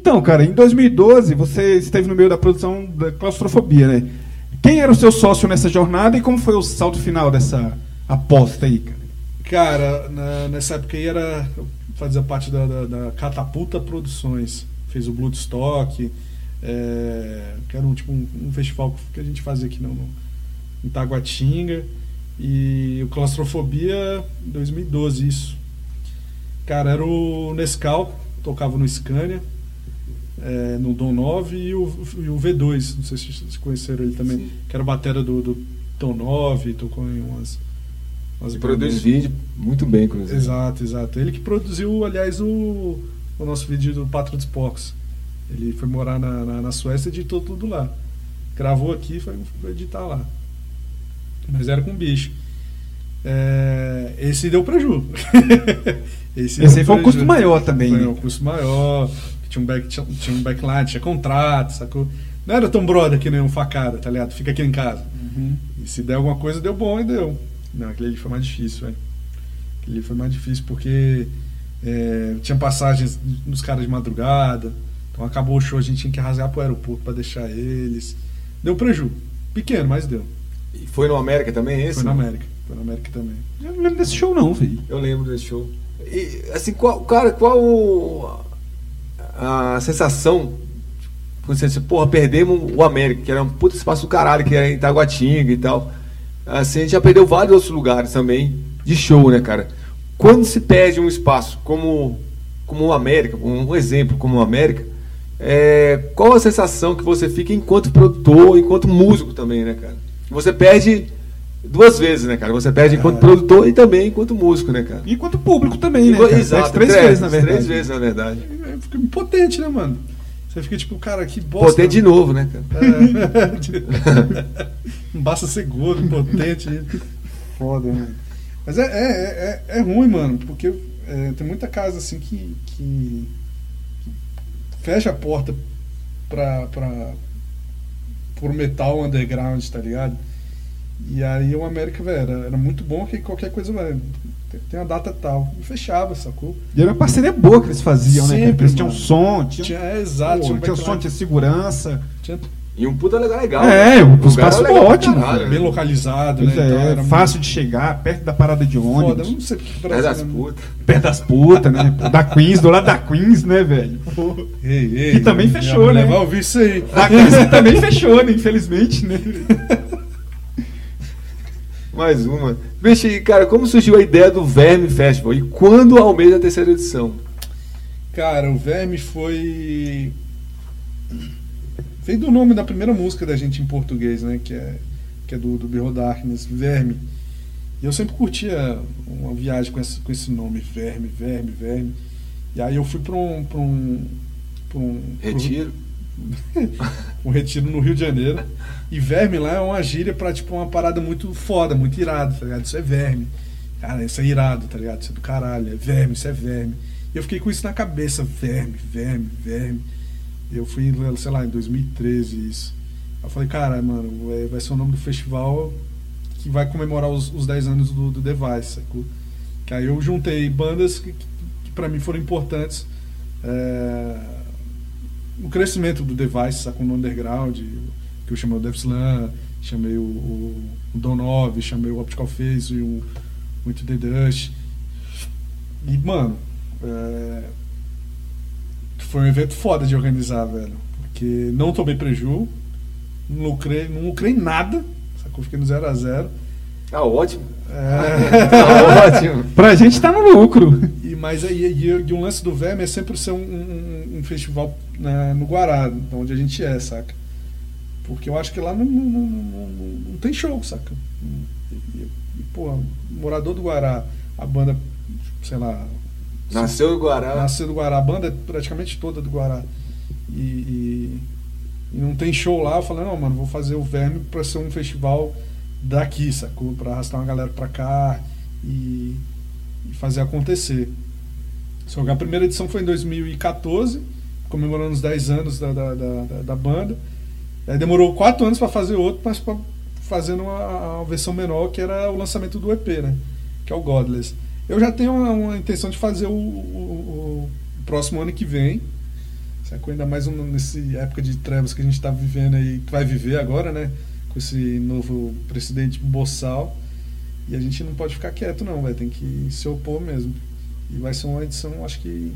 Então, cara, em 2012 você esteve no meio da produção da claustrofobia, né? Quem era o seu sócio nessa jornada e como foi o salto final dessa aposta aí, cara? Cara, na- nessa época aí era. Eu fazia parte da, da- da Catapulta Produções. Fez o Bloodstock, é, que era um, tipo, um, um festival que a gente fazia aqui no, no, em Taguatinga. E o Claustrofobia 2012, isso. Cara, era o Nescau, tocava no Scania, é, no Dom 9 e o, e o V2, não sei se vocês conheceram ele também, Sim. que era o batera do, do Dom 9, tocou em umas. umas E produz vídeo muito bem, inclusive. Exato, exato. Ele que produziu, aliás, o, o nosso vídeo do dos Porcos. Ele foi morar na, na, na Suécia e editou tudo lá. Gravou aqui e foi, foi editar lá. Mas era com bicho. É, esse deu preju. esse Esse deu aí foi um preju. custo maior também, Foi né? um custo maior. Tinha um, back, tinha, tinha um backline, tinha contrato, sacou? Não era tão brother que nem um facada, tá ligado? Fica aqui em casa. E se der alguma coisa, deu bom e deu. Não, aquele ali foi mais difícil, velho. Aquele ali foi mais difícil porque é, tinha passagens nos caras de madrugada. Então acabou o show, a gente tinha que rasgar pro aeroporto pra deixar eles. Deu preju. Pequeno, mas deu. E foi no América também esse? Foi na América. Foi na América também. Eu não lembro desse show não, velho. Eu lembro desse show. E, assim, qual, cara, qual o- a sensação quando você disse, porra, perdemos o América, que era um puta espaço do caralho, que era em Itaguatinga e tal. Assim, a gente já perdeu vários outros lugares também de show, né, cara? Quando se perde um espaço como, como o América, um exemplo como o América, é, qual a sensação que você fica enquanto produtor, enquanto músico também, né, cara? Você perde duas vezes, né, cara? Você perde enquanto produtor e também enquanto músico, né, cara? E quanto público também, né? Cara? Exato, três três, vezes, na verdade. Três vezes, na verdade. É, Fica impotente, né, mano? Você fica tipo, cara, que bosta. Potente de novo, né, cara? É. Não basta ser gordo, impotente. Foda, mano. Mas é, é, é, é ruim, mano, porque é, tem muita casa assim que, que, que fecha a porta pra, pra, pro metal underground, tá ligado? E aí o América, velho, era, era muito bom que qualquer coisa, velho, tem- uma data tal. E fechava, sacou? E era uma parceria boa que eles faziam, né? Sempre, Eles tinham som, tinham, Tinha, é, exato, pô, tinha um tinha som, tinha segurança. tinha E um puta legal. legal É, né? o lugar espaço era legal ótimo, caralho, bem né? localizado, Pois né? Então é, era fácil de chegar, perto da parada de muito foda. Ônibus. não sei porque Perto das putas. Perto das putas, né? Da Queens, do lado da Queens, né, velho? Ei, ei, Que também fechou, né? Vai ouvir isso aí. Da Queens que também fechou, né? Infelizmente, né? Mais uma. Bicho, e, cara, como surgiu a ideia do Verme Festival? E quando almeja a terceira edição? Cara, o Verme foi. Veio do nome da primeira música da gente em português, né? Que é, que é do, do Behold Darkness, Verme. E eu sempre curtia uma viagem com esse, com esse nome, Verme, Verme, Verme. E aí eu fui pra um. Pra um, pra um Retiro. um retiro no Rio de Janeiro. E verme lá é uma gíria pra, tipo, uma parada muito foda, muito irado, tá ligado? Isso é verme. Cara, isso é irado, tá ligado? Isso é do caralho, é verme, isso é verme. E eu fiquei com isso na cabeça, verme, verme, verme. Eu fui, sei lá, em 2013 isso. Eu falei, cara, mano, vai- vai ser o nome do festival que vai comemorar os, os 10 anos do, do Device, sacou? Que aí eu juntei bandas que, que, que pra mim foram importantes. É, o crescimento do Device, sacou? No underground, que eu chamei o Dev Slam, chamei o, o, o Don 9, chamei o Optical Phase e o, o Into the Dust. E, mano, é, foi um evento foda de organizar, velho. Porque não tomei preju, não lucrei, não lucrei nada, sacou? Fiquei no 0 a 0 Ah, ótimo. é, Tá ótimo. Pra gente tá no lucro. Mas aí e, e um lance do Verme é sempre ser um, um- um festival né, no Guará, onde a gente é, saca? Porque eu acho que lá não, não, não, não- tem show, saca? E, e, pô, morador do Guará, a banda, sei lá. Nasceu no Guará. Nasceu do Guará, a banda é praticamente toda do Guará. E, e- e não tem show lá, eu falei, não, mano, vou fazer o Verme pra ser um festival daqui, sacou? Pra arrastar uma galera pra cá e, e fazer acontecer. A primeira edição foi em 2014, comemorando os 10 anos da, da, da, da- da banda. Aí demorou 4 anos pra fazer outro, mas pra, fazendo uma, uma versão menor, que era o lançamento do EP, né? Que é o Godless. Eu já tenho uma, uma intenção de fazer o, o- o próximo ano que vem. Sacou? Ainda mais um, nesse época de trevas que a gente está vivendo aí, que vai viver agora, né? Com esse novo presidente boçal. E a gente não pode ficar quieto, não, vai Tem que se opor mesmo. E vai ser uma edição, acho que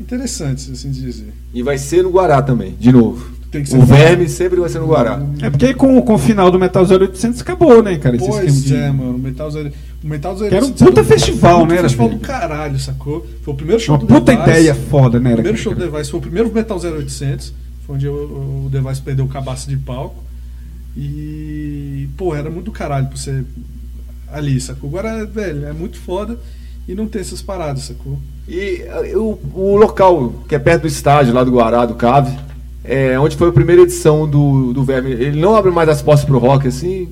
interessante, se assim dizer. E vai ser no Guará também, de novo. Tem que ser O Verme sempre vai ser no Guará. É porque com, com o final do Metal 0800 acabou, né, cara? Esse Pois esquema de... é, mano. O Metal Zero. O Metal Zero Que era um puta festival, né, era, festival do caralho, sacou? Foi o primeiro show Uma do puta Device. ideia foda, né? O primeiro show do Device foi o primeiro Metal 0800, foi onde o, o Device perdeu o cabaço de palco. E, pô, era muito do caralho pra você ali, sacou? Agora, velho, é muito foda e não tem essas paradas, sacou? E eh, o, o local, que é perto do estádio, lá do Guará, do Cave, é onde foi a primeira edição do, do Verme. Ele não abre mais as portas pro rock, assim.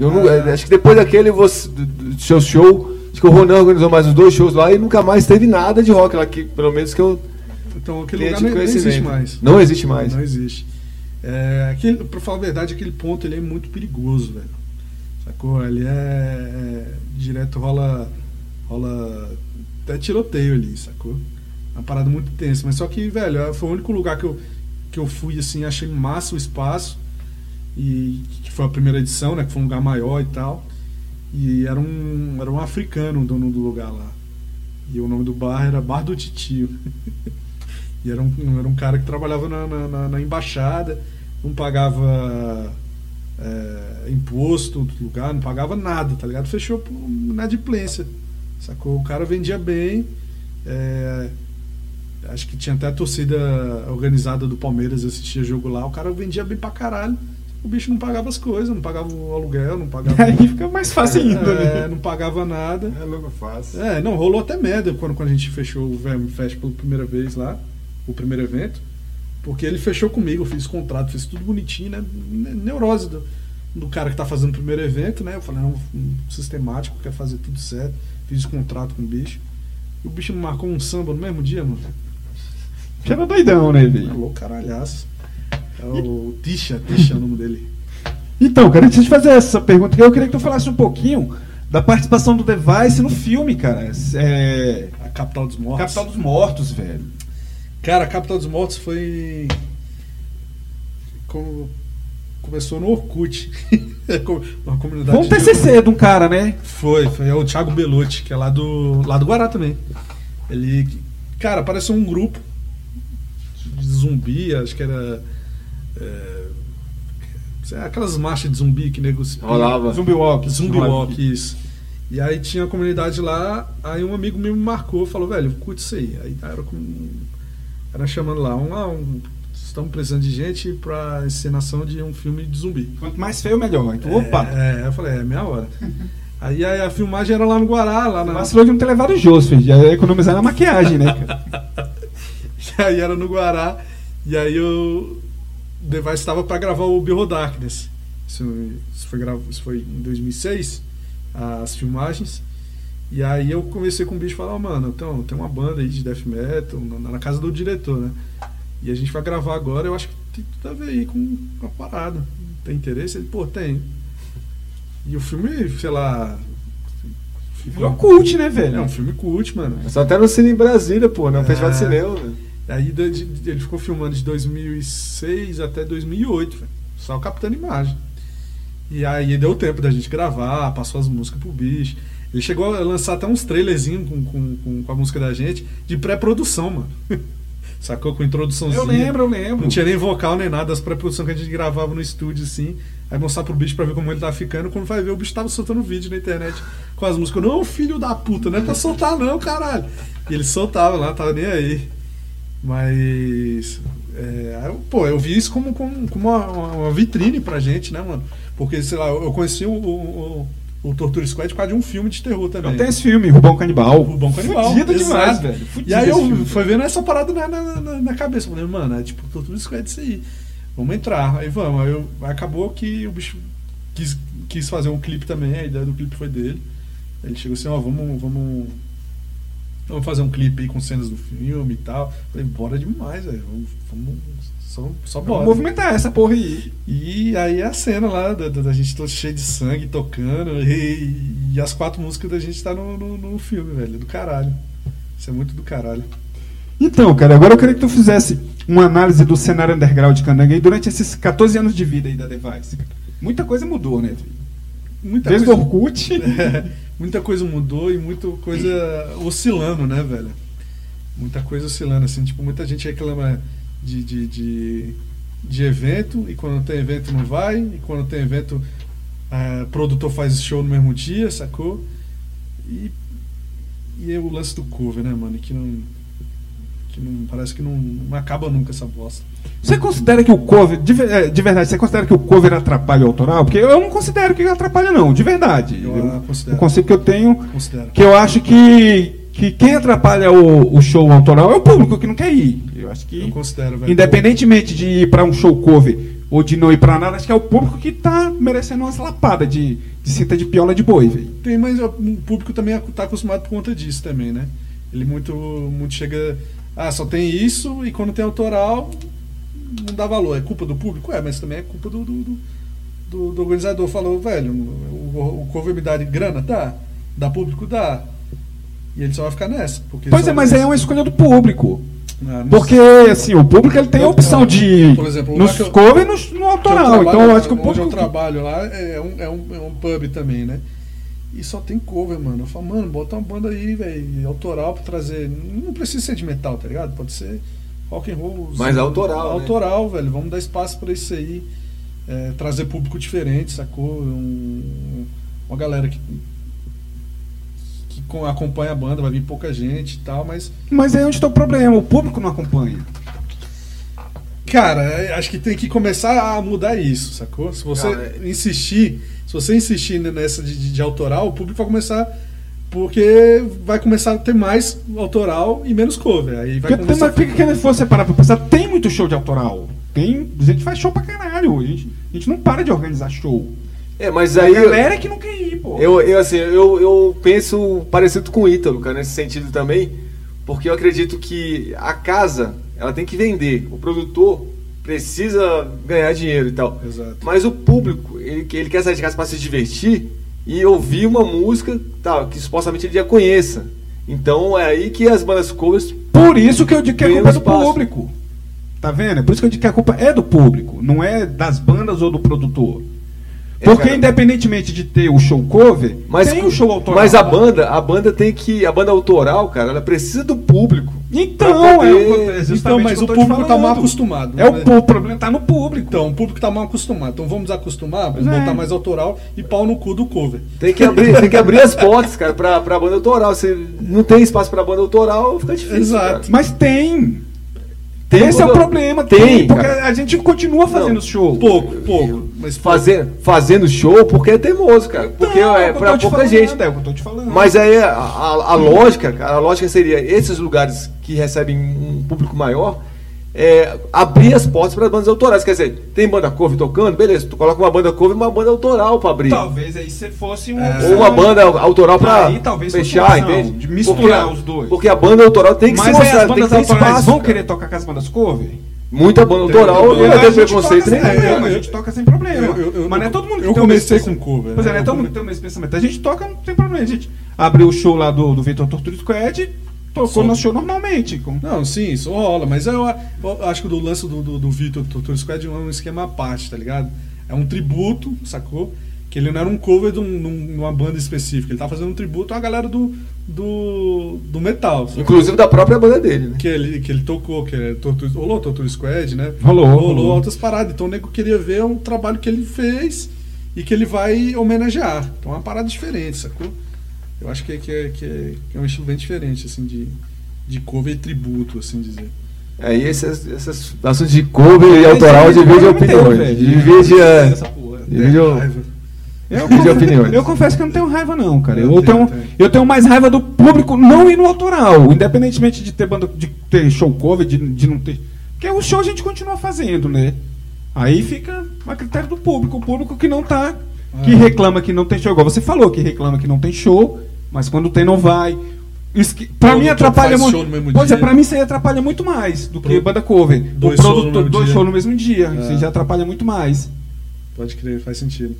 Eu não- Ah. eh, acho que depois daquele você, do, seu show, acho que o Ronan organizou mais uns dois shows lá e nunca mais teve nada de rock lá, que, pelo menos que eu Então aquele lugar não, não existe mais. Não existe mais. Não existe. É, aquele, pra falar a verdade, aquele ponto ele é muito perigoso, velho. Sacou? Ele é, é- Direto rola. Rola. até tiroteio ali, sacou? Uma parada muito tensa. Mas só que, velho, foi o único lugar que eu, que eu fui assim, achei massa o espaço. E que foi a primeira edição, né? Que foi um lugar maior e tal. E era um, era um africano o dono do lugar lá. E o nome do bar era Bar do Titio. E era um, era um cara que trabalhava na, na- na- na embaixada, não pagava é, imposto do lugar, não pagava nada, tá ligado? Fechou por inadimplência, sacou? O cara vendia bem, é, acho que tinha até a torcida organizada do Palmeiras assistia jogo lá, o cara vendia bem pra caralho, o bicho não pagava as coisas, não pagava o aluguel, não pagava... Aí fica mais fácil ainda, É, né? não pagava nada. É logo fácil. É, não, rolou até merda quando, quando a gente fechou o Verme Fest pela primeira vez lá, o primeiro evento. Porque ele fechou comigo, eu fiz contrato, fiz tudo bonitinho, né? Ne- Neurose do, do cara que tá fazendo o primeiro evento, né? Eu falei, não, um sistemático, quer fazer tudo certo. Fiz contrato com o bicho. E o bicho me marcou um samba no mesmo dia, mano. Já era doidão, né, velho? Alô, caralhaço. É o Tisha, Tisha é o nome dele. Então, cara, antes de fazer essa pergunta, eu queria que tu falasse um pouquinho da participação do Device no filme, cara. É... A Capital dos Mortos. Capital dos Mortos, velho. Cara, a Capital dos Mortos foi. Como... Começou no Orkut. Uma comunidade. Foi um TCC de um cara, né? Foi, foi é o Thiago Belotti, que é lá do, lá do Guará também. Ele. Cara, apareceu um grupo de zumbi, acho que era. é, Aquelas marchas de zumbi que nego se- Rolava. Zumbi Walk. Zumbi Walk, isso. E aí tinha a comunidade lá, aí um amigo meu me marcou, falou, velho, curte isso aí. Aí era, com, era chamando lá, um, ah, um, estamos precisando de gente pra encenação de um filme de zumbi. Quanto mais feio, melhor. Então, opa! É, eu falei, é minha hora. aí, aí a filmagem era lá no Guará, lá na. Vacilou de não ter levado o Joseph, já ia economizar na maquiagem, né? E aí era no Guará, e aí eu. O Device estava pra gravar o Behold Darkness. Isso, isso foi, isso foi em 2006, as filmagens. E aí eu conversei com o bicho e falei, ó, mano, então, tem uma banda aí de death metal na, na casa do diretor, né? E a gente vai gravar agora, eu acho que tem tudo a ver aí com a parada. Tem interesse? Ele, pô, tem. E o filme, sei lá. Virou cult, né, É velho? um filme cult, mano. Só até no Cine em Brasília, pô, no É. Festival de Cinema. velho. Aí de- de- ele ficou filmando de 2006 até 2008, velho. só captando imagem. E aí deu tempo da gente gravar, passou as músicas pro bicho. Ele chegou a lançar até uns trailerzinhos com, com, com, com a música da gente de pré-produção, mano. Sacou? Com introduçãozinha. Eu lembro, eu lembro. Não tinha nem vocal nem nada, as pré-produções que a gente gravava no estúdio, assim. Aí mostrar pro bicho pra ver como ele tá ficando. Quando vai ver, o bicho tava soltando vídeo na internet com as músicas. Não, filho da puta, não é pra soltar, não, caralho. E ele soltava lá, tava nem aí. Mas. é, eu- pô, eu vi isso como, como, como uma, uma vitrine pra gente, né, mano? Porque, sei lá, eu conheci o, o, o, Torture Squad por causa de um filme de terror também. Então tem esse filme, Rubão Canibal. Rubão Canibal. Fudido demais, velho. Fudido E aí eu filme. fui vendo essa parada na, na, na- na cabeça. Falei, mano, é tipo, Torture Squad isso aí. Vamos entrar. Aí vamos. Aí eu- acabou que o bicho quis, quis fazer um clipe também. A ideia do clipe foi dele. Ele chegou assim, ó, vamos, vamos. Vamos fazer um clipe aí com cenas do filme e tal. Falei, bora demais, velho. Vamos, vamos só, só Vamos bora. movimentar essa porra aí. E aí é a cena lá da, da- gente todo cheio de sangue tocando e, e as quatro músicas da gente tá no, no, no filme, velho. Do caralho. Isso é muito do caralho. Então, cara, agora eu queria que tu fizesse uma análise do cenário underground de Candangue aí durante esses 14 anos de vida aí da Device. cara. Muita coisa mudou, né? Muita Desde o coisa, Orkut. muita coisa mudou e muita coisa oscilando, né, velho? Muita coisa oscilando, assim, tipo, muita gente reclama de, de, de, de evento e quando tem evento não vai, e quando tem evento ah, produtor faz show no mesmo dia, sacou? E, e é o lance do cover, né, mano? Que não. Que não. Parece que não, não acaba nunca essa bosta. Você considera que o cover, de, é, de verdade, você considera que o cover atrapalha o autoral? Porque eu não considero que atrapalha, não, de verdade. Eu, Eu- ah, considero. o conceito que eu tenho, Considero. que eu acho que, que quem atrapalha o, o show autoral é o público que não quer ir. Eu acho que, Eu considero, velho. independentemente de ir pra um show cover ou de não ir pra nada, acho que é o público que tá merecendo umas lapadas de, de cinta de piola de boi, velho. Tem, mas o público também está acostumado por conta disso também, né? Ele muito, muito chega. Ah, só tem isso e quando tem autoral não dá valor. É culpa do público? É, mas também é culpa do, do, do, do- do organizador. Falou, velho, o, o cover me dá de grana? Dá. Dá público? Dá. E ele só vai ficar nessa. Porque Pois é, mas aí é uma escolha do público. Ah, não Porque, assim, o público ele tem a opção de Por exemplo, nos Michael- cover e nos- no eu autoral. Então eu acho que o onde eu público. trabalho lá é um, é, um, é um pub também, né? E só tem cover, mano. Eu falo, mano, bota uma banda aí, velho, autoral pra trazer. Não precisa ser de metal, tá ligado? Pode ser rock and roll. Mas autoral, né? Autoral, velho. Vamos dar espaço pra isso aí. É, trazer público diferente, sacou? Um- uma galera que, acompanha a banda, vai vir pouca gente e tal, mas Mas aí é onde está o problema, o público não acompanha. Cara, é, acho que tem que começar a mudar isso, sacou? Se você Cara, é- insistir, se você insistir nessa de, de- de autoral, o público vai começar. Porque vai começar a ter mais autoral e menos cover. Aí vai Porque, tem, começar mas fica que ele for separar pra pensar, tem muito show de autoral. Tem, a gente faz show pra caralho. A gente, a gente não para de organizar show. É, mas A aí. eu- galera que não quer ir, pô. Eu, eu, assim, eu, eu penso parecido com o Ítalo, cara, nesse sentido também, porque eu acredito que a casa, ela tem que vender. O produtor precisa ganhar dinheiro e tal. Exato. Mas o público, ele, ele quer sair de casa para se divertir e ouvir uma música tal, que supostamente ele já conheça. Então é aí que as bandas covers. Por isso que eu digo que a culpa é do público. Tá vendo? É por isso que eu digo que a culpa é do público, não é das bandas ou do produtor. Porque independentemente de ter o show cover, Mas, tem o show autoral. mas a banda, a banda tem que. A banda autoral, cara, ela precisa do público. Então, poder- é, Então, mas o público tá mal acostumado. É o, né? o problema tá no público. Então, o público tá mal acostumado. Então vamos acostumar, vamos é. botar mais autoral e pau no cu do cover. Tem que abrir, tem que abrir as portas, cara, pra, pra banda autoral. Se não tem espaço pra banda autoral, fica difícil. Exato. cara. Mas tem. Tem Esse é o quando- problema. Tem, porque cara. a gente continua fazendo Não, show. Pouco, pouco. Mas Fazendo, fazendo show porque é teimoso, cara. Porque Não, é eu pra pouca falando, gente. É o que eu tô te falando. Mas aí a, a- a lógica, cara, a lógica seria esses lugares que recebem um público maior, é, abrir as portas para bandas autorais. Quer dizer, tem banda cover tocando, beleza, tu coloca uma banda cover e uma banda autoral para abrir. Talvez aí se fosse um. Ou uma banda autoral para fechar, uma entende? de misturar porque, os dois. Porque a banda autoral tem que Mas se mostrar, as tem que bandas autorais espaço. vão querer tocar com as bandas cover? Muita banda autoral tem- não eu- a ter gente preconceito toca sem nenhum. problema, a Eu- gente toca sem problema. eu- eu- eu- mas não é todo mundo que eu tem comecei com cover, Pois é, né? não é todo mundo que tem o mesmo pensamento. A gente toca, não tem problema. A gente abriu o show lá do, do Vitor Torture Squad, tocou Só- nosso show normalmente. Com... Não, sim, isso rola, mas eu, eu acho que do lance do, do, do Vitor Torture Squad é um esquema à parte, tá ligado? É um tributo, sacou? Que ele não era um cover de um- num- numa banda específica, ele tá fazendo um tributo à galera do, do, do metal. sacou? Inclusive da própria banda dele, né? Que ele, que ele tocou, que é Torture, rolou Torture Squad, né? Rolou, rolou. rolou. altas paradas. Então o nego queria ver o trabalho que ele fez e que ele vai homenagear. Então é uma parada diferente, sacou? Eu acho que, é- que, é, que, é, que é um estilo bem diferente, assim, de, de cover e tributo, assim dizer. Aí esses, esses assuntos de cover e autoral divide opiniões. Divide, é, divide Raiva. Eu, Divide confesso- opiniões. eu confesso que eu não tenho raiva, não, cara. Eu, Eu tenho, tenho, eu tenho mais raiva do público não ir no autoral, independentemente de ter banda, de ter show cover, de, de não ter. Porque o show a gente continua fazendo, né? Aí fica a critério do público. O público que não tá. Que Ah. reclama que não tem show. Igual você falou, que reclama que não tem show, mas quando tem não vai. Isso que, pra Todo mim atrapalha muito. show Pois é, dia. pra mim isso aí atrapalha muito mais do que Pro- banda cover. dois o shows no dois dia. shows no mesmo dia. Isso aí É. já atrapalha muito mais. Pode crer, faz sentido.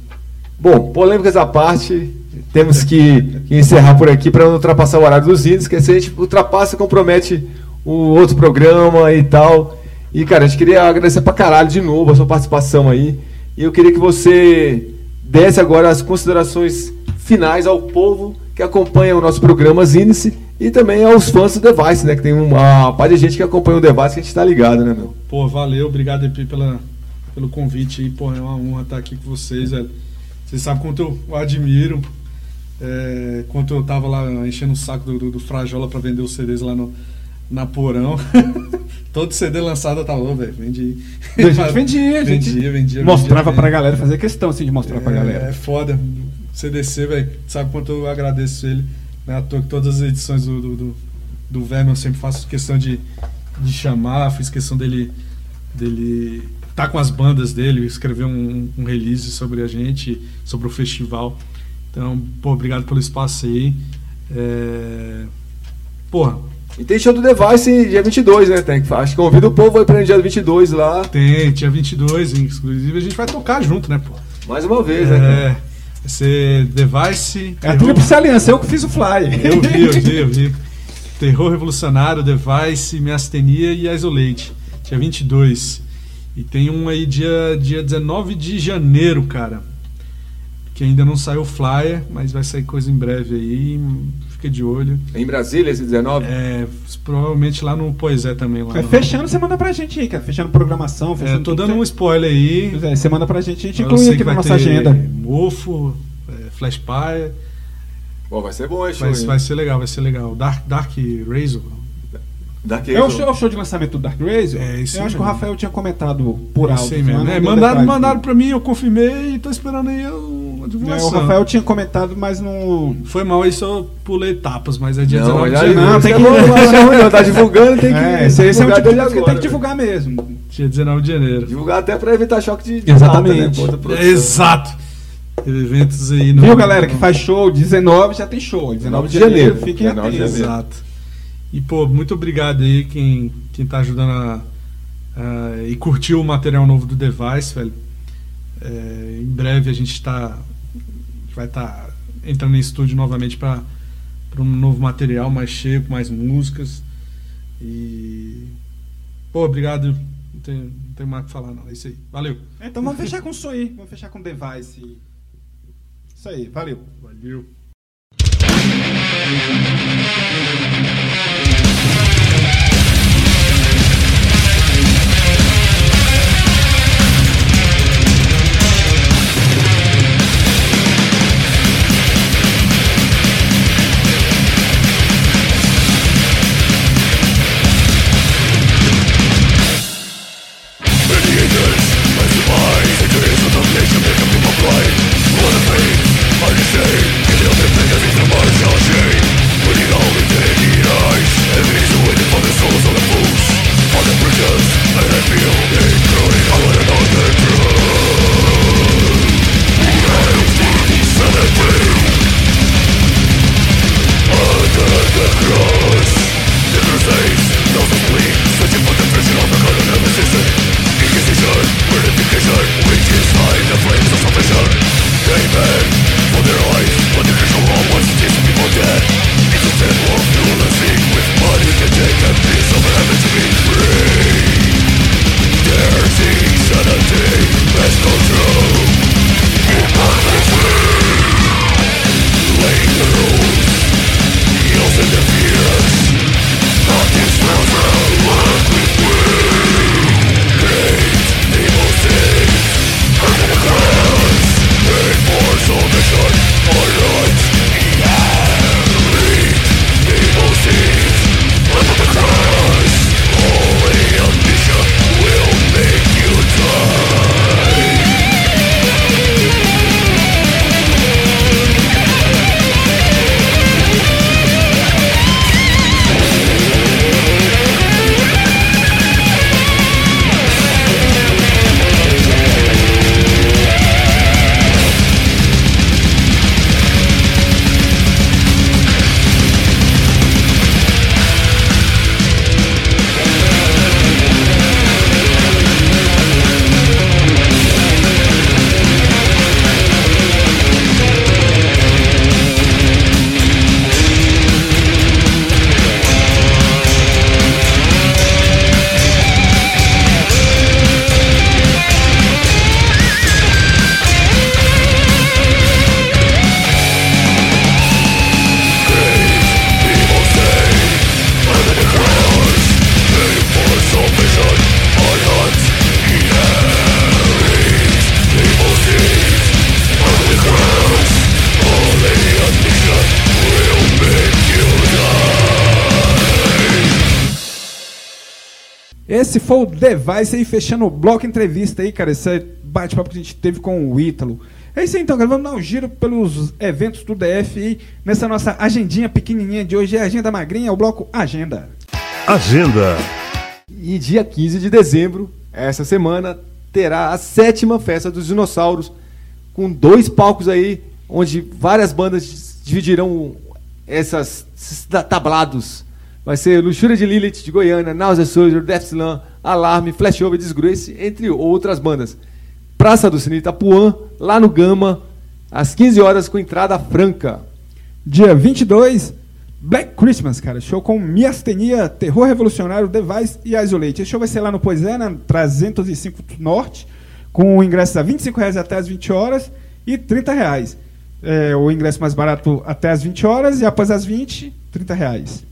Bom, polêmicas à parte, temos que, que encerrar por aqui para não ultrapassar o horário dos índios, que se a gente ultrapassa, compromete o outro programa e tal. E, cara, a gente queria agradecer pra caralho de novo a sua participação aí. E eu queria que você desse agora as considerações finais ao povo que acompanha o nosso programa Zinice e também aos fãs do Device, né? Que tem uma parte de gente que acompanha o Device que a gente tá ligado, né, meu? Pô, valeu, obrigado EP pela, pelo convite aí, pô, é uma honra estar aqui com vocês, velho. Vocês sabem quanto eu, eu admiro, é, quanto eu tava lá enchendo o saco do, do, do Frajola pra vender os CDs lá no, na Porão. Todo CD lançado eu tava, velho, vendi. A gente vendia, a gente vendia, vendia. mostrava vendia, pra galera, fazia questão assim de mostrar pra é, galera. É foda. CDC, velho, sabe quanto eu agradeço ele. Né? À toa que todas as edições do, do, do, do Venom eu sempre faço questão de, de chamar, fiz questão dele dele tá com as bandas dele, escrever um, um release sobre a gente, sobre o festival. Então, pô, obrigado pelo espaço aí. É... Porra, E tem show do Device dia 22, né? Tem, acho que convida o povo aí pra dia 22 lá, tem, dia 22, inclusive a gente vai tocar junto, né, pô? mais uma vez, né? É, cara? Ser Device. É a Terror- Tríplice Aliança, eu que fiz o fly. Eu vi, eu vi, eu vi. Terror Revolucionário, Device, Miastenia e Isolate. Dia 22. E tem um aí dia, dia 19 de janeiro, cara. Que ainda não saiu o flyer, mas vai sair coisa em breve aí. Fica de olho. Em Brasília, esse 19? É, provavelmente lá no Poesé também. Lá É, no- fechando, você manda pra gente aí, cara. Fechando programação, É, fechando. tô tudo, dando um spoiler aí. Pois é, você manda pra gente, a gente inclui aqui na nossa ter agenda. Mofo, é. Bom, vai ser bom esse Vai, show. vai ser legal, vai ser legal. Dark, Dark Razor. Daqui É o, show, é o show de lançamento do Dark Razor? É, isso Eu acho que o mesmo. Rafael tinha comentado por alto. Sei mas mesmo. não É, mandaram, mandaram pra mim, eu confirmei e tô esperando aí a É, divulgação. o Rafael tinha comentado, mas não. Foi mal isso, eu pulei etapas, mas é dia Não, 19 de janeiro. não, tem tem que. que- Não, tá divulgando, tem que. É, esse, esse é o divulgar tipo que tem que divulgar mesmo. Dia 19 de janeiro. Divulgar até pra evitar choque de. de Exatamente. data, né. Exato. Teve eventos aí no. Viu, galera, que faz show, 19 já tem show. 19 de de janeiro, janeiro. fiquem 19 de atentos. janeiro. Exato. E, pô, muito obrigado aí quem, quem tá ajudando a, a- e curtiu o material novo do Device, velho. É, em breve a gente tá. Vai estar tá entrando em estúdio novamente para um novo material mais cheio, com mais músicas. E. Pô, obrigado. Não tenho, não tenho mais o que falar, não. É isso aí. Valeu. Então vamos fechar com isso aí. Vamos fechar com device. Isso aí, valeu. Valeu. Device aí, fechando o bloco entrevista aí, cara. Esse bate-papo que a gente teve com o Ítalo. É isso aí, então, cara. Vamos dar um giro pelos eventos do DF aí. Nessa nossa agendinha pequenininha de hoje. É a Agenda Magrinha, o bloco Agenda. Agenda. E dia 15 de dezembro, essa semana, terá a sétima festa dos dinossauros, com dois palcos aí, onde várias bandas dividirão essas, tablados. Vai ser Luxúria de Lilith, de Goiânia, Náusea Soldier, Death Slam, Alarme, Flashover, Disgrace, entre outras bandas. Praça do Cine Itapuã, lá no Gama, às 15 horas, com entrada franca. Dia 22, Black Christmas, cara. Show com Miastenia, Terror Revolucionário, Device e Isolate. Esse show vai ser lá no Poesé, na 305 Norte, com ingressos a 25 reais até as 20 horas e 30 reais. É, o ingresso mais barato até as 20 horas e após as 20, 30 reais.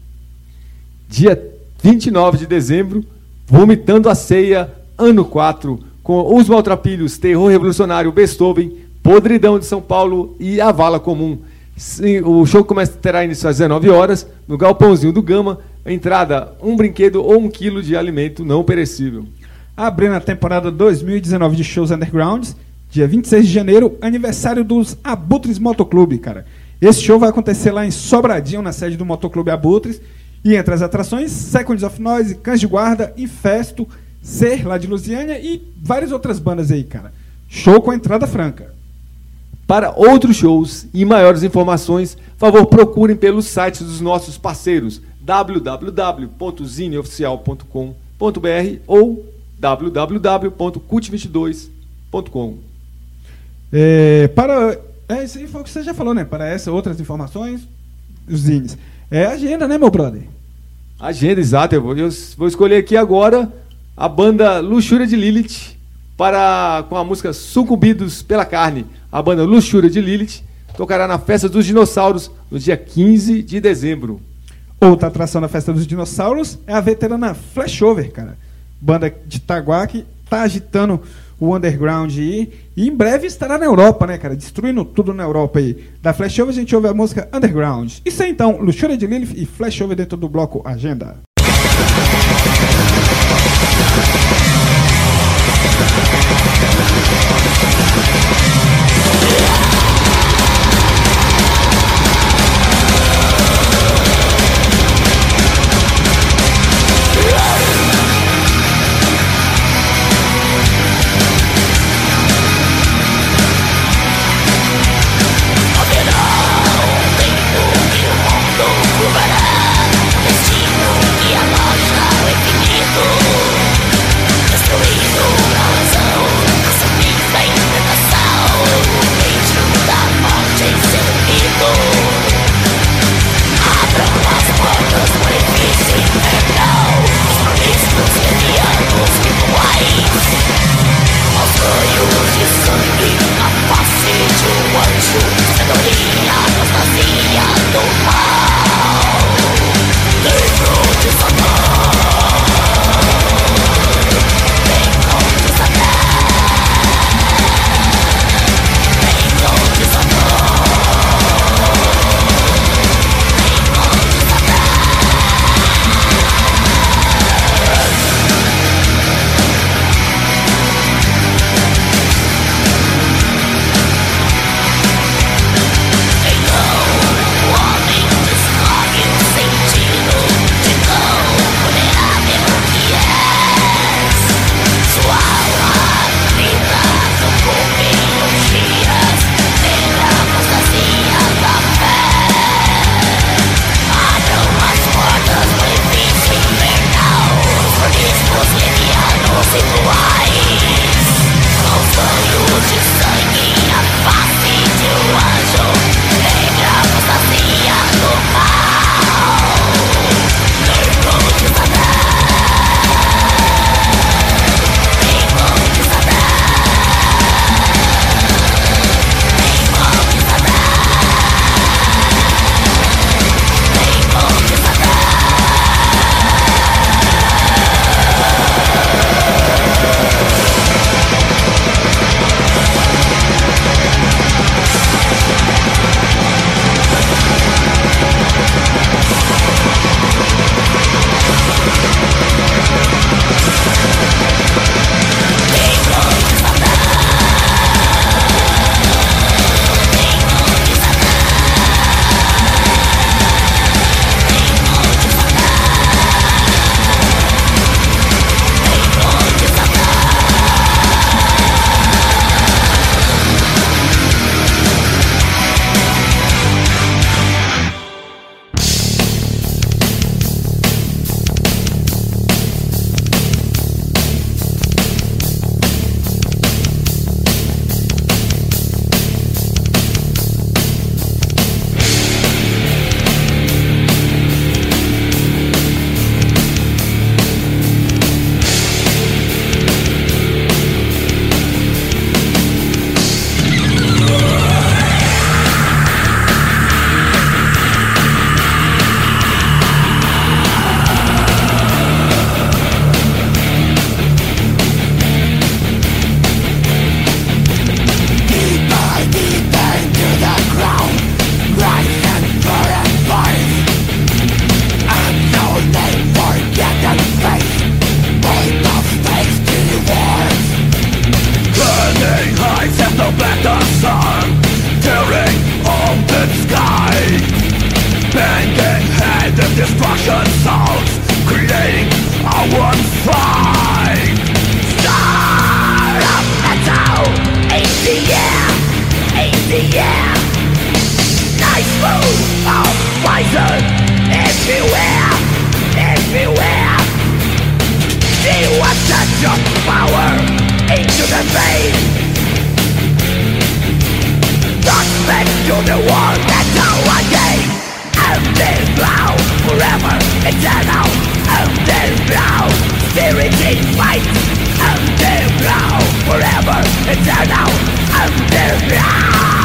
Dia 29 de dezembro, Vomitando a Ceia, ano 4, com Os Maltrapilhos, Terror Revolucionário, Beethoven, Podridão de São Paulo e A Vala Comum. O show começa, terá início às 19 horas, no Galpãozinho do Gama. Entrada, um brinquedo ou um quilo de alimento não perecível. Abrindo a temporada 2019 de shows undergrounds, dia 26 de janeiro, aniversário dos Abutres Motoclube, cara. Esse show vai acontecer lá em Sobradinho, na sede do Motoclube Abutres. E entre as atrações, Seconds of Noise, Cães de Guarda, Infesto, Ser, lá de Lusiânia e várias outras bandas aí, cara. Show com entrada franca. Para outros shows e maiores informações, favor procurem pelos sites dos nossos parceiros www.zineoficial.com.br ou www.cult22.com. É, para. É, isso aí foi o que você já falou, né? Para essas outras informações, os zines. É agenda, né, meu brother? Agenda, exato. Eu vou, eu vou escolher aqui agora a banda Luxúria de Lilith para, com a música Sucumbidos pela Carne. A banda Luxúria de Lilith tocará na Festa dos Dinossauros no dia 15 de dezembro. Outra atração da Festa dos Dinossauros é a veterana Flashover, cara. Banda de Taguá que tá agitando o underground aí. E em breve estará na Europa, né, cara? Destruindo tudo na Europa aí. Da Flashover a gente ouve a música Underground. Isso aí então, Luxúria de Lilith e Flashover dentro do bloco Agenda. Underground. Like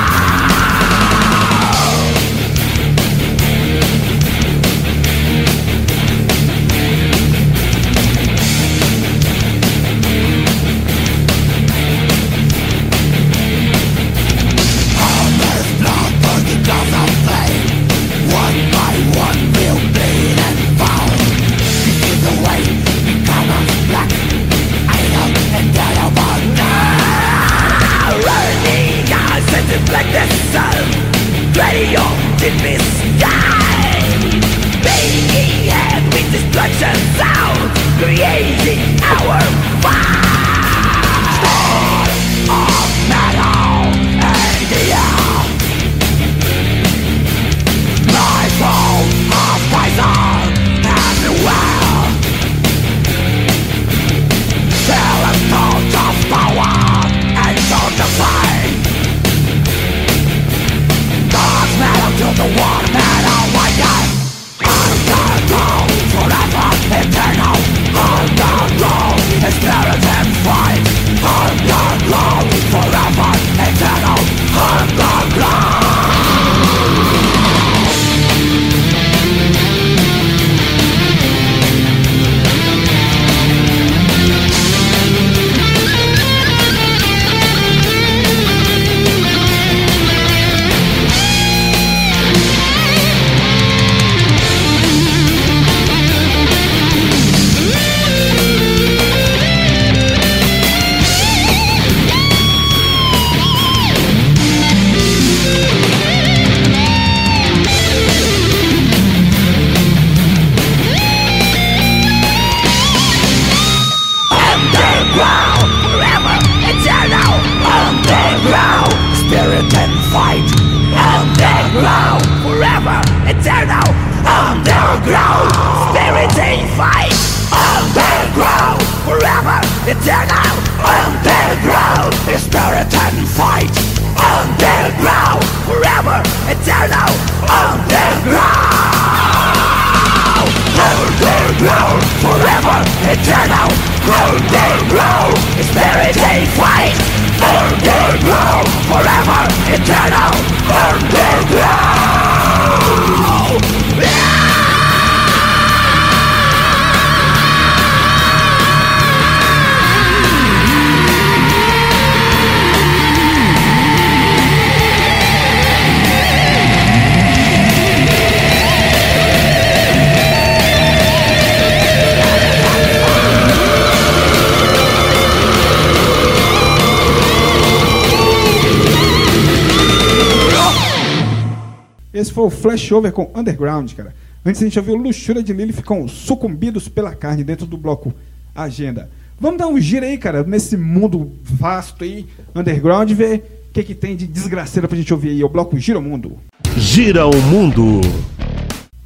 Flashover com Underground, cara. Antes a gente ouviu Luxúria de Lilith com Sucumbidos pela Carne dentro do bloco Agenda. Vamos dar um giro aí, cara, nesse mundo vasto aí, underground, e ver o que, que tem de desgraceira pra gente ouvir aí. É o bloco Gira o Mundo. Gira o mundo.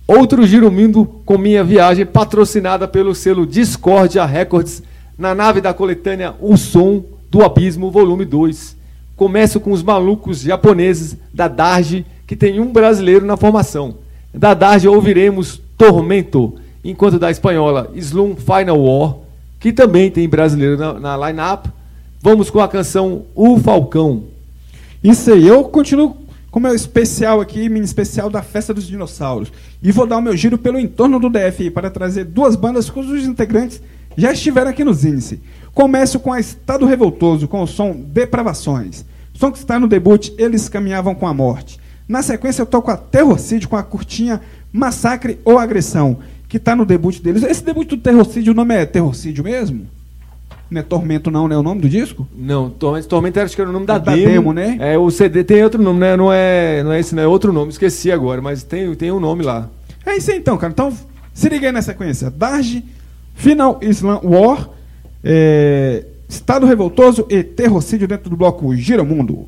Outro Giro Mundo com minha viagem patrocinada pelo selo Discordia Records na nave da coletânea O Som do Abismo, volume 2. Começo com os malucos japoneses da Darge, que tem um brasileiro na formação. Da Darge ouviremos Tormento, enquanto da espanhola Slum Final War, que também tem brasileiro na, na line-up. Vamos com a canção O Falcão. Isso aí, eu continuo com o meu especial aqui, mini especial da Festa dos Dinossauros. E vou dar o meu giro pelo entorno do DF para trazer duas bandas cujos integrantes já estiveram aqui nos índice. Começo com a Estado Revoltoso, com o som Depravações. Som que está no debut Eles Caminhavam com a Morte. Na sequência eu toco a Terrorcídio com a curtinha Massacre ou Agressão, que está no debut deles. Esse debut do Terrorcídio, o nome é Terrorcídio mesmo? Não é Tormento não, né? O nome do disco? Não, Tormento, Tormento acho que era o nome da, É da demo. demo, né? É, o CD tem outro nome, né? Não é, não é esse, não é outro nome, esqueci agora, mas tem, tem um nome lá. É isso aí então, cara. Então, se liga aí na sequência. Darge, Final Islam War, é, Estado Revoltoso e Terrorcídio dentro do bloco Gira o Mundo.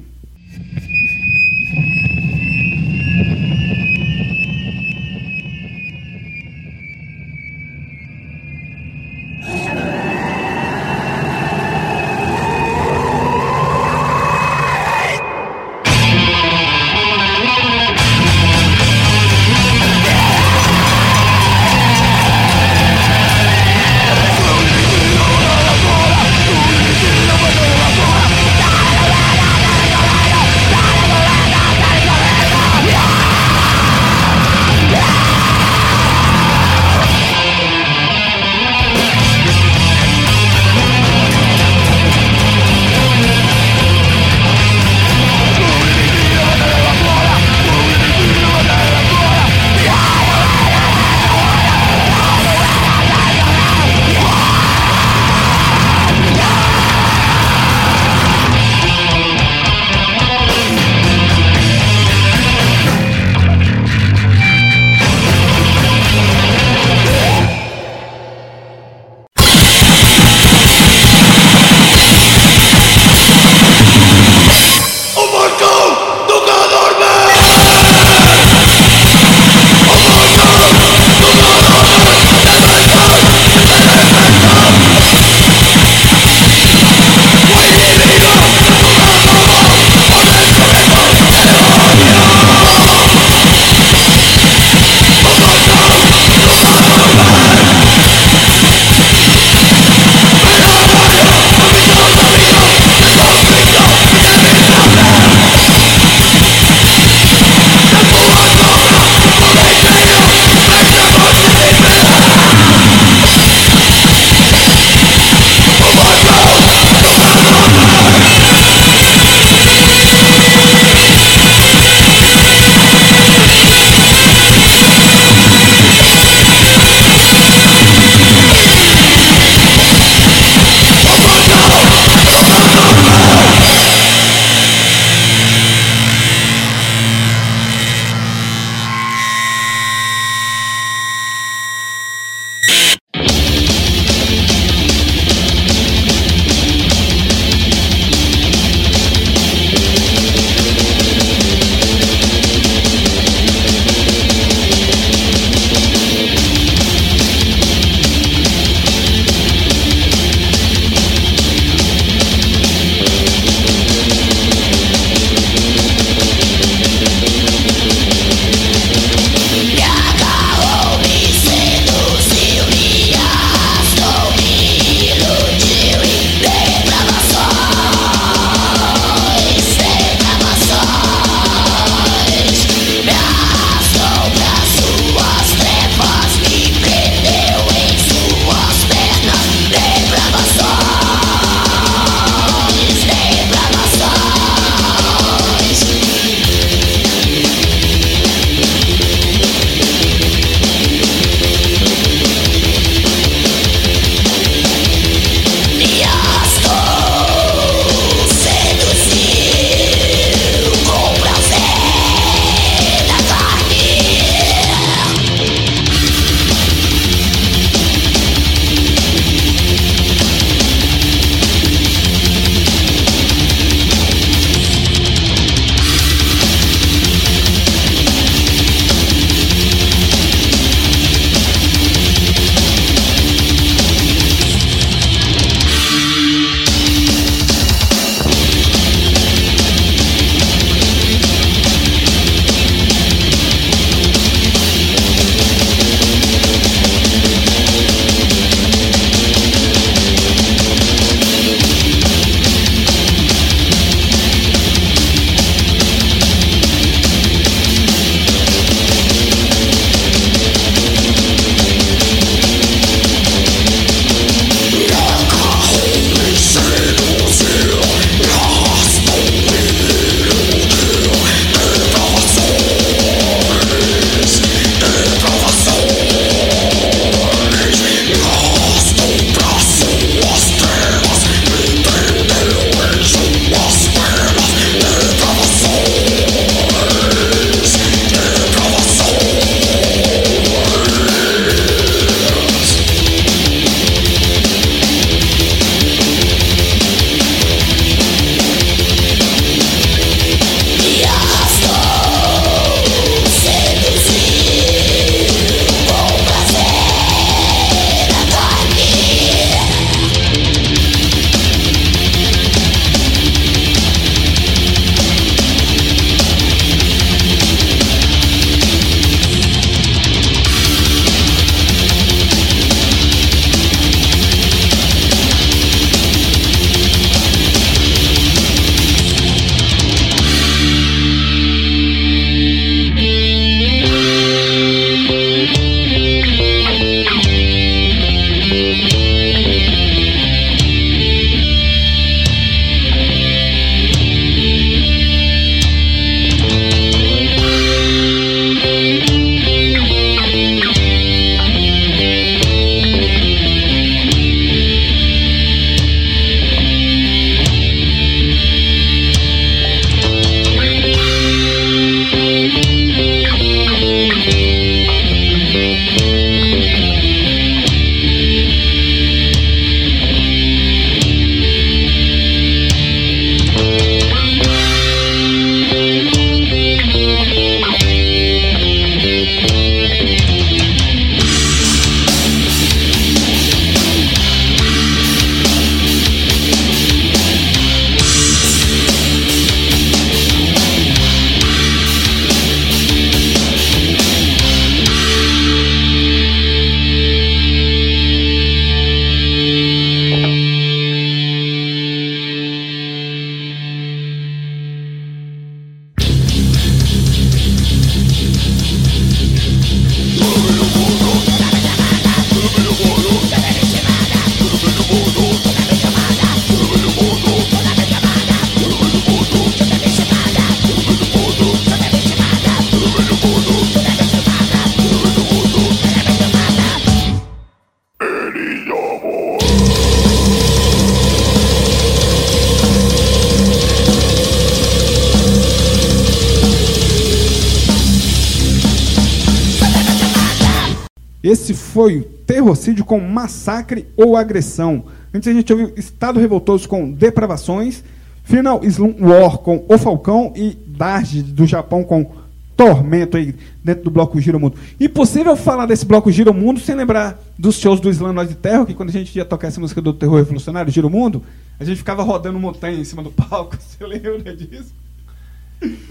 Com Massacre ou Agressão. Antes a gente ouviu Estado Revoltoso com Depravações, Final Slum War com O Falcão e Darge do Japão com Tormento aí dentro do bloco Giro Mundo. Impossível falar desse bloco Giro Mundo sem lembrar dos shows do Slam Noise Terror, que quando a gente ia tocar essa música do Terror Revolucionário, Giro Mundo, a gente ficava rodando montanha em cima do palco. Você lembra disso?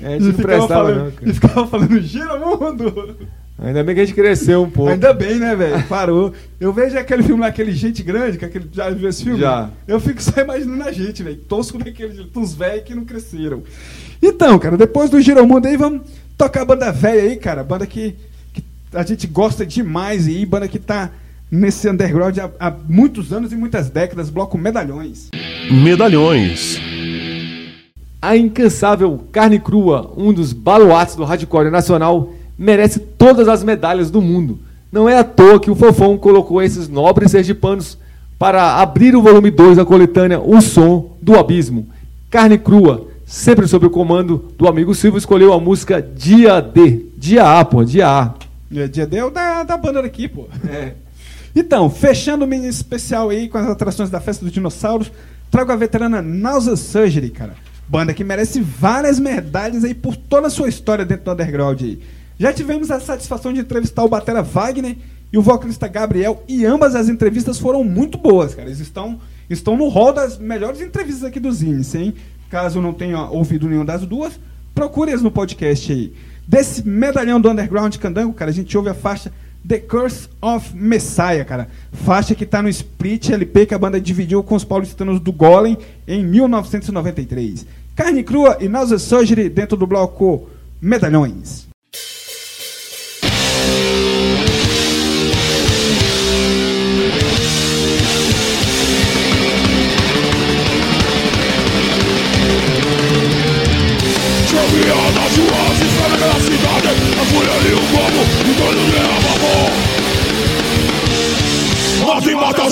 É, a gente não ficava falando, não, cara. e ficava falando Giro Mundo. Ainda bem que a gente cresceu um pouco. Ainda bem, né, velho? Parou. Eu vejo aquele filme lá, aquele Gente Grande, que aquele, já viu esse filme? Já. Eu fico só imaginando a gente, velho. Tosco daquele jeito, uns velhos que não cresceram. Então, cara, depois do Giromundo aí, vamos tocar a banda velha aí, cara. Banda que, que a gente gosta demais aí, banda que tá nesse underground há, há muitos anos e muitas décadas, bloco Medalhões. Medalhões. A incansável Carne Crua, um dos baluartes do hardcore nacional, merece todas as medalhas do mundo. Não é à toa que o Fofão colocou esses nobres sergipanos para abrir o volume 2 da coletânea O Som do Abismo. Carne Crua, sempre sob o comando do amigo Silvio, escolheu a música Dia D. Dia A, pô, Dia A. É dia D é o da, da banda daqui, pô. Então, fechando o mini especial aí com as atrações da Festa dos Dinossauros, trago a veterana Nausa Surgery, cara. Banda que merece várias medalhas aí por toda a sua história dentro do underground aí. Já tivemos a satisfação de entrevistar o Batera Wagner e o vocalista Gabriel, e ambas as entrevistas foram muito boas, cara. Eles estão, estão no hall das melhores entrevistas aqui do Zines, hein? Caso não tenha ouvido nenhuma das duas, procure-as no podcast aí. Desse medalhão do Underground Candango, cara, a gente ouve a faixa The Curse of Messiah, cara. Faixa que tá no Split LP que a banda dividiu com os paulistanos do Golem em 1993. Carne crua e Nausea Surgery dentro do bloco Medalhões.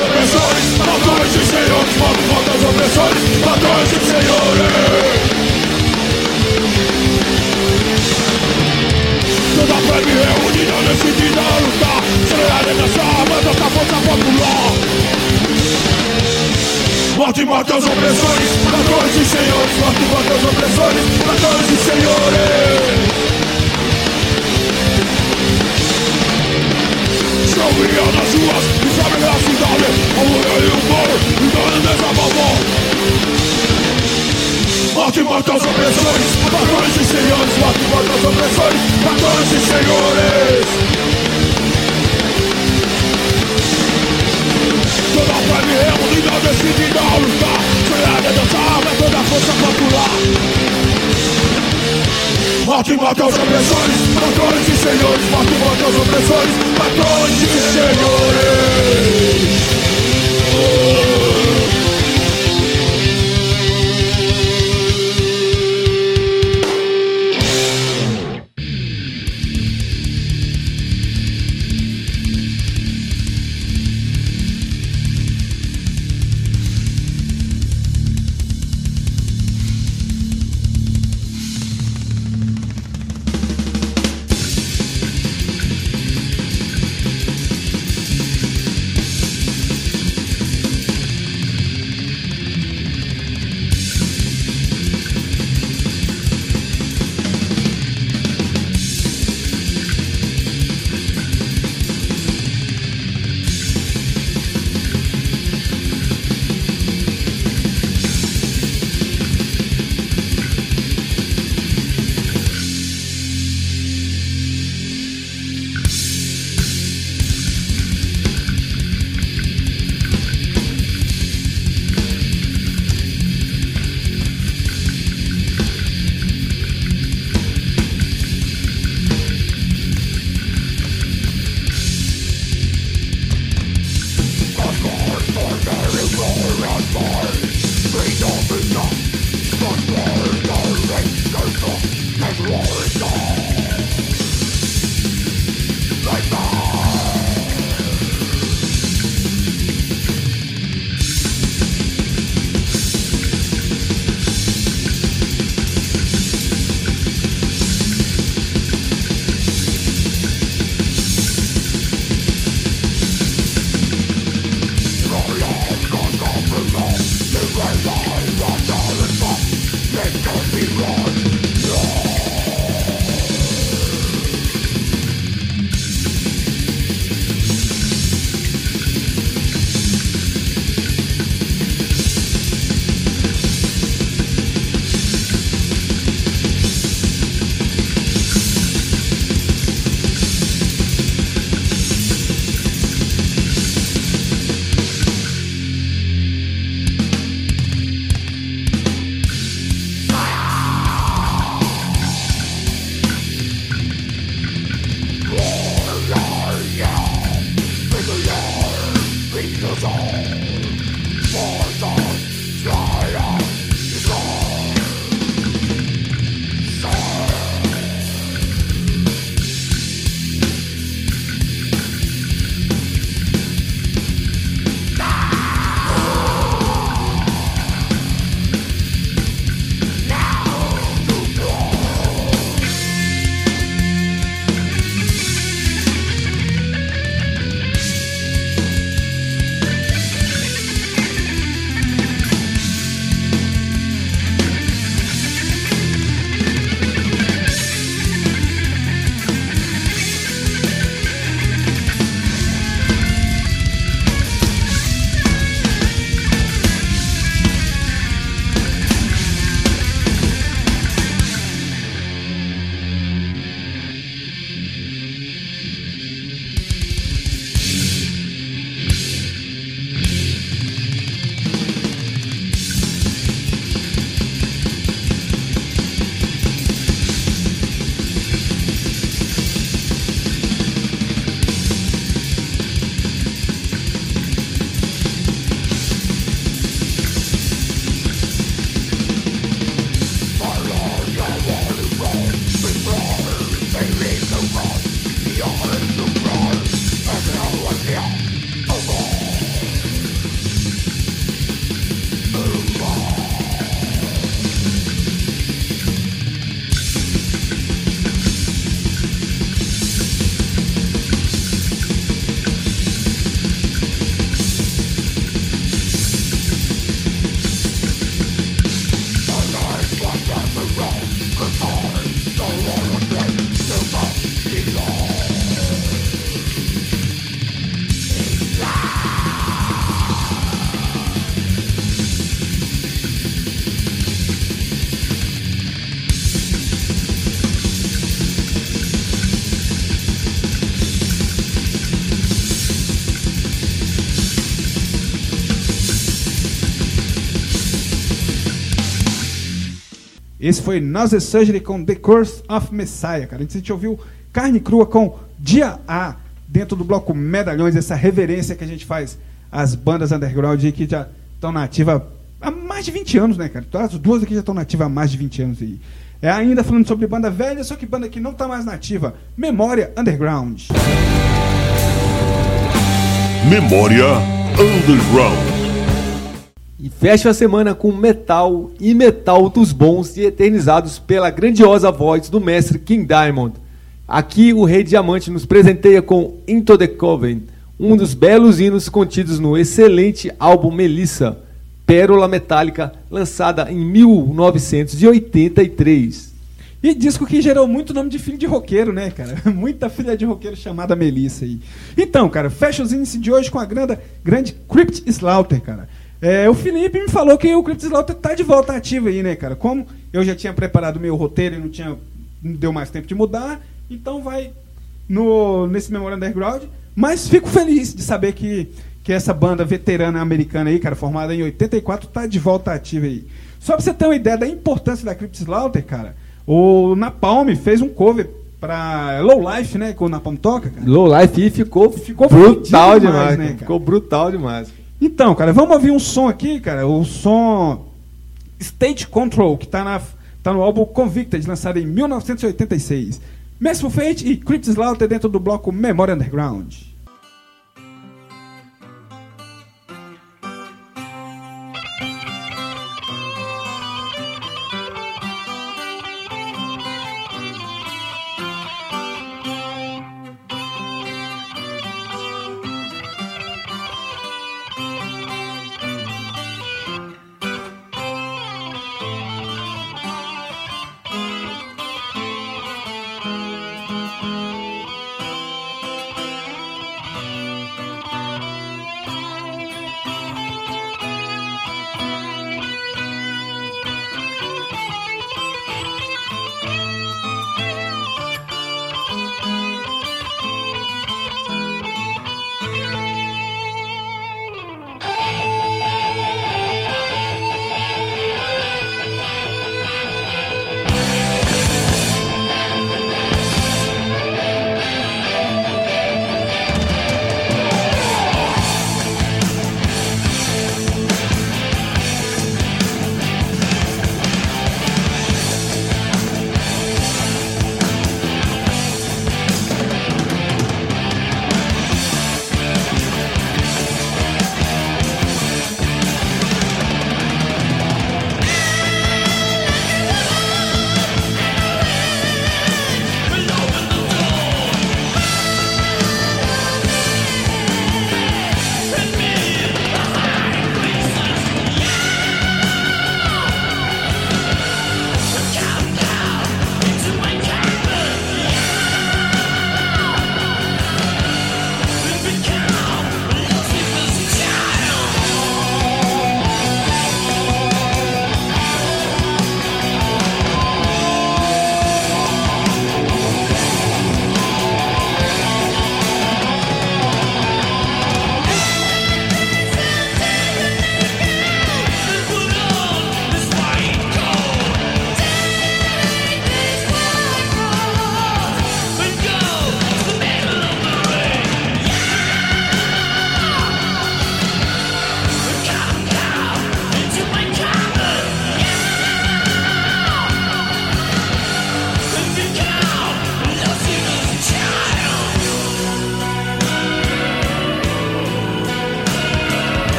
Opressores, matores e senhores os opressores, matores e senhores Toda a plebe reunida, decidida a lutar Acelerada nessa banda da força popular. Morte e mata os opressores, matores e senhores. Morte e mata os opressores, matores e senhores. Chovia nas ruas, e sabe na cidade A mulher e o couro, e dando desabafou Morte mata os opressores, matores e senhores Morte mata os opressores, matores e senhores. Toda a plebe reunida, decidida a lutar. Acelerada dessa arma, toda a força popular Morte mata os opressores, matores e senhores Morte mata os opressores, matores e senhores Esse foi Nausea Surgery com The Curse of Messiah, cara. A gente ouviu Carne Crua com Dia A, dentro do bloco Medalhões, essa reverência que a gente faz às bandas underground que já estão na ativa há mais de 20 anos, né, cara? As duas aqui já estão nativas há mais de 20 anos aí. É ainda falando sobre banda velha, só que banda que não está mais nativa. Memória Underground. Memória Underground. Fecha a semana com metal e metal dos bons e eternizados pela grandiosa voz do mestre King Diamond. Aqui o Rei Diamante nos presenteia com Into the Coven, um dos belos hinos contidos no excelente álbum Melissa, pérola metálica, lançada em 1983. E disco que gerou muito nome de filho de roqueiro, né, cara? Muita filha de roqueiro chamada Melissa aí. Então, cara, fecha os índices de hoje com a grande, grande Crypt Slaughter, cara. É, o Felipe me falou que o Crypt Slaughter tá de volta ativo aí, né, cara? Como eu já tinha preparado meu roteiro e não tinha não deu mais tempo de mudar, então vai no nesse Memória Underground. Mas fico feliz de saber que, que essa banda veterana americana aí, cara, formada em 84, tá de volta ativa aí. Só pra você ter uma ideia da importância da Crypt Slaughter, cara, o Napalm fez um cover pra Low Life, né, que o Napalm toca, cara. Low Life e ficou, Ficou brutal demais, demais, né? Ficou brutal demais. Então, cara, vamos ouvir um som aqui, cara. O som State Control, que tá, na, tá no álbum Convicted, lançado em 1986. Merciful Fate e Crypt Slaughter dentro do bloco Memória Underground.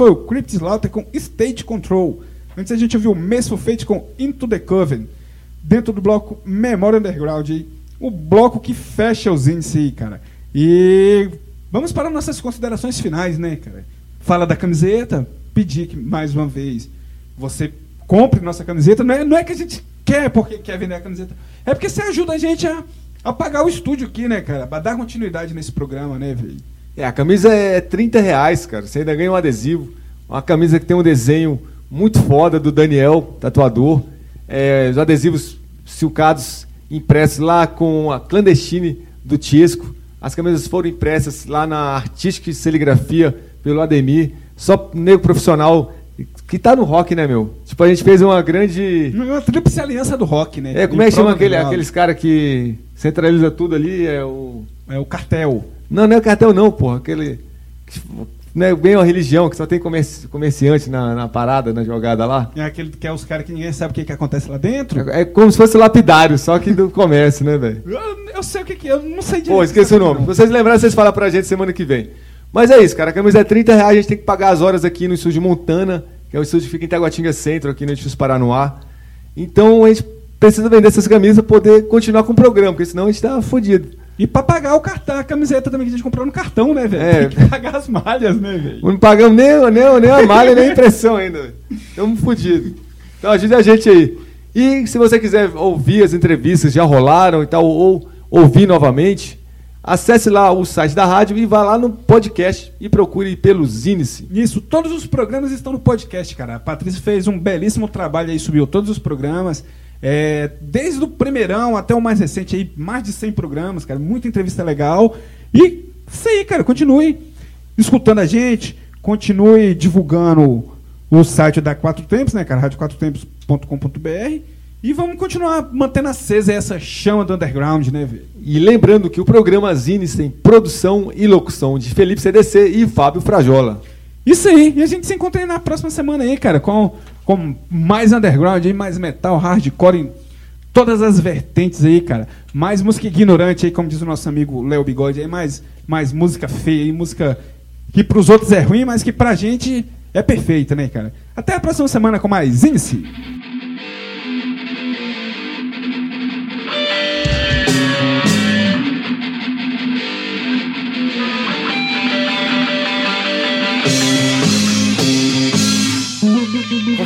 Foi o Crypt Slaughter com State Control. Antes a gente ouviu o Merciful Fate com Into the Coven. Dentro do bloco Memória Underground. O bloco que fecha os índices aí, cara. E vamos para nossas considerações finais, né, cara? Fala da camiseta, pedir que, mais uma vez, você compre nossa camiseta. Não é, não é que a gente quer porque quer vender a camiseta. É porque você ajuda a gente a, a pagar o estúdio aqui, né, cara? Pra dar continuidade nesse programa, né, velho? É, a camisa é 30 reais, cara. Você ainda ganha um adesivo. Uma camisa que tem um desenho muito foda do Daniel, tatuador. É, os adesivos silcados impressos lá com a clandestine do Tiesco. As camisas foram impressas lá na Artística e Serigrafia pelo Ademir. Só nego profissional que tá no rock, né, meu? Tipo, a gente fez uma grande. Uma tríplice aliança do rock, né? É, como é que chama aquele, aqueles caras que centraliza tudo ali? É o. É o cartel. Não, não é o cartel, não, porra. Aquele. que Não é bem uma religião, que só tem comerci- comerciante na, na parada, na jogada lá. É aquele que é os caras que ninguém sabe o que, que acontece lá dentro. É como se fosse lapidário, só que do comércio, né, velho? Eu, eu sei o que, que é, eu não sei direito. Pô, esqueci o nome. Se Não. vocês lembrarem, vocês falam pra gente semana que vem. Mas é isso, cara. A camisa é 30 reais, a gente tem que pagar as horas aqui no estúdio Montana, que é o estúdio que fica em Taguatinga Centro, aqui no Edifício Paranoá. Então a gente precisa vender essas camisas pra poder continuar com o programa, porque senão a gente tá fodido. E pra pagar o cartão, a camiseta também que a gente comprou no cartão, né, velho? É. Tem que pagar as malhas, né, velho? Não pagamos nem, nem, nem a malha, nem a impressão ainda. Estamos fodidos. Então ajude a gente aí. E se você quiser ouvir as entrevistas, já rolaram e tal, ou ouvir novamente, acesse lá o site da rádio e vá lá no podcast e procure pelo Zinice. Isso, todos os programas estão no podcast, cara. A Patrícia fez um belíssimo trabalho aí, subiu todos os programas. É, desde o primeirão até o mais recente aí, mais de 100 programas, cara. Muita entrevista legal. E isso aí, cara, continue escutando a gente, continue divulgando o site da Quatro Tempos, né, cara? radioquatrotempos.com.br. E vamos continuar mantendo acesa essa chama do underground, né, velho? E lembrando que o programa Zinice tem produção e locução de Felipe CDC e Fábio Frajola. Isso aí, e a gente se encontra aí na próxima semana aí, cara, com, com mais underground mais metal, hardcore em todas as vertentes aí, cara. Mais música ignorante aí, como diz o nosso amigo Léo Bigode aí, mais, mais música feia aí, música que pros outros é ruim, mas que pra gente é perfeita, né, cara? Até a próxima semana com mais Índice.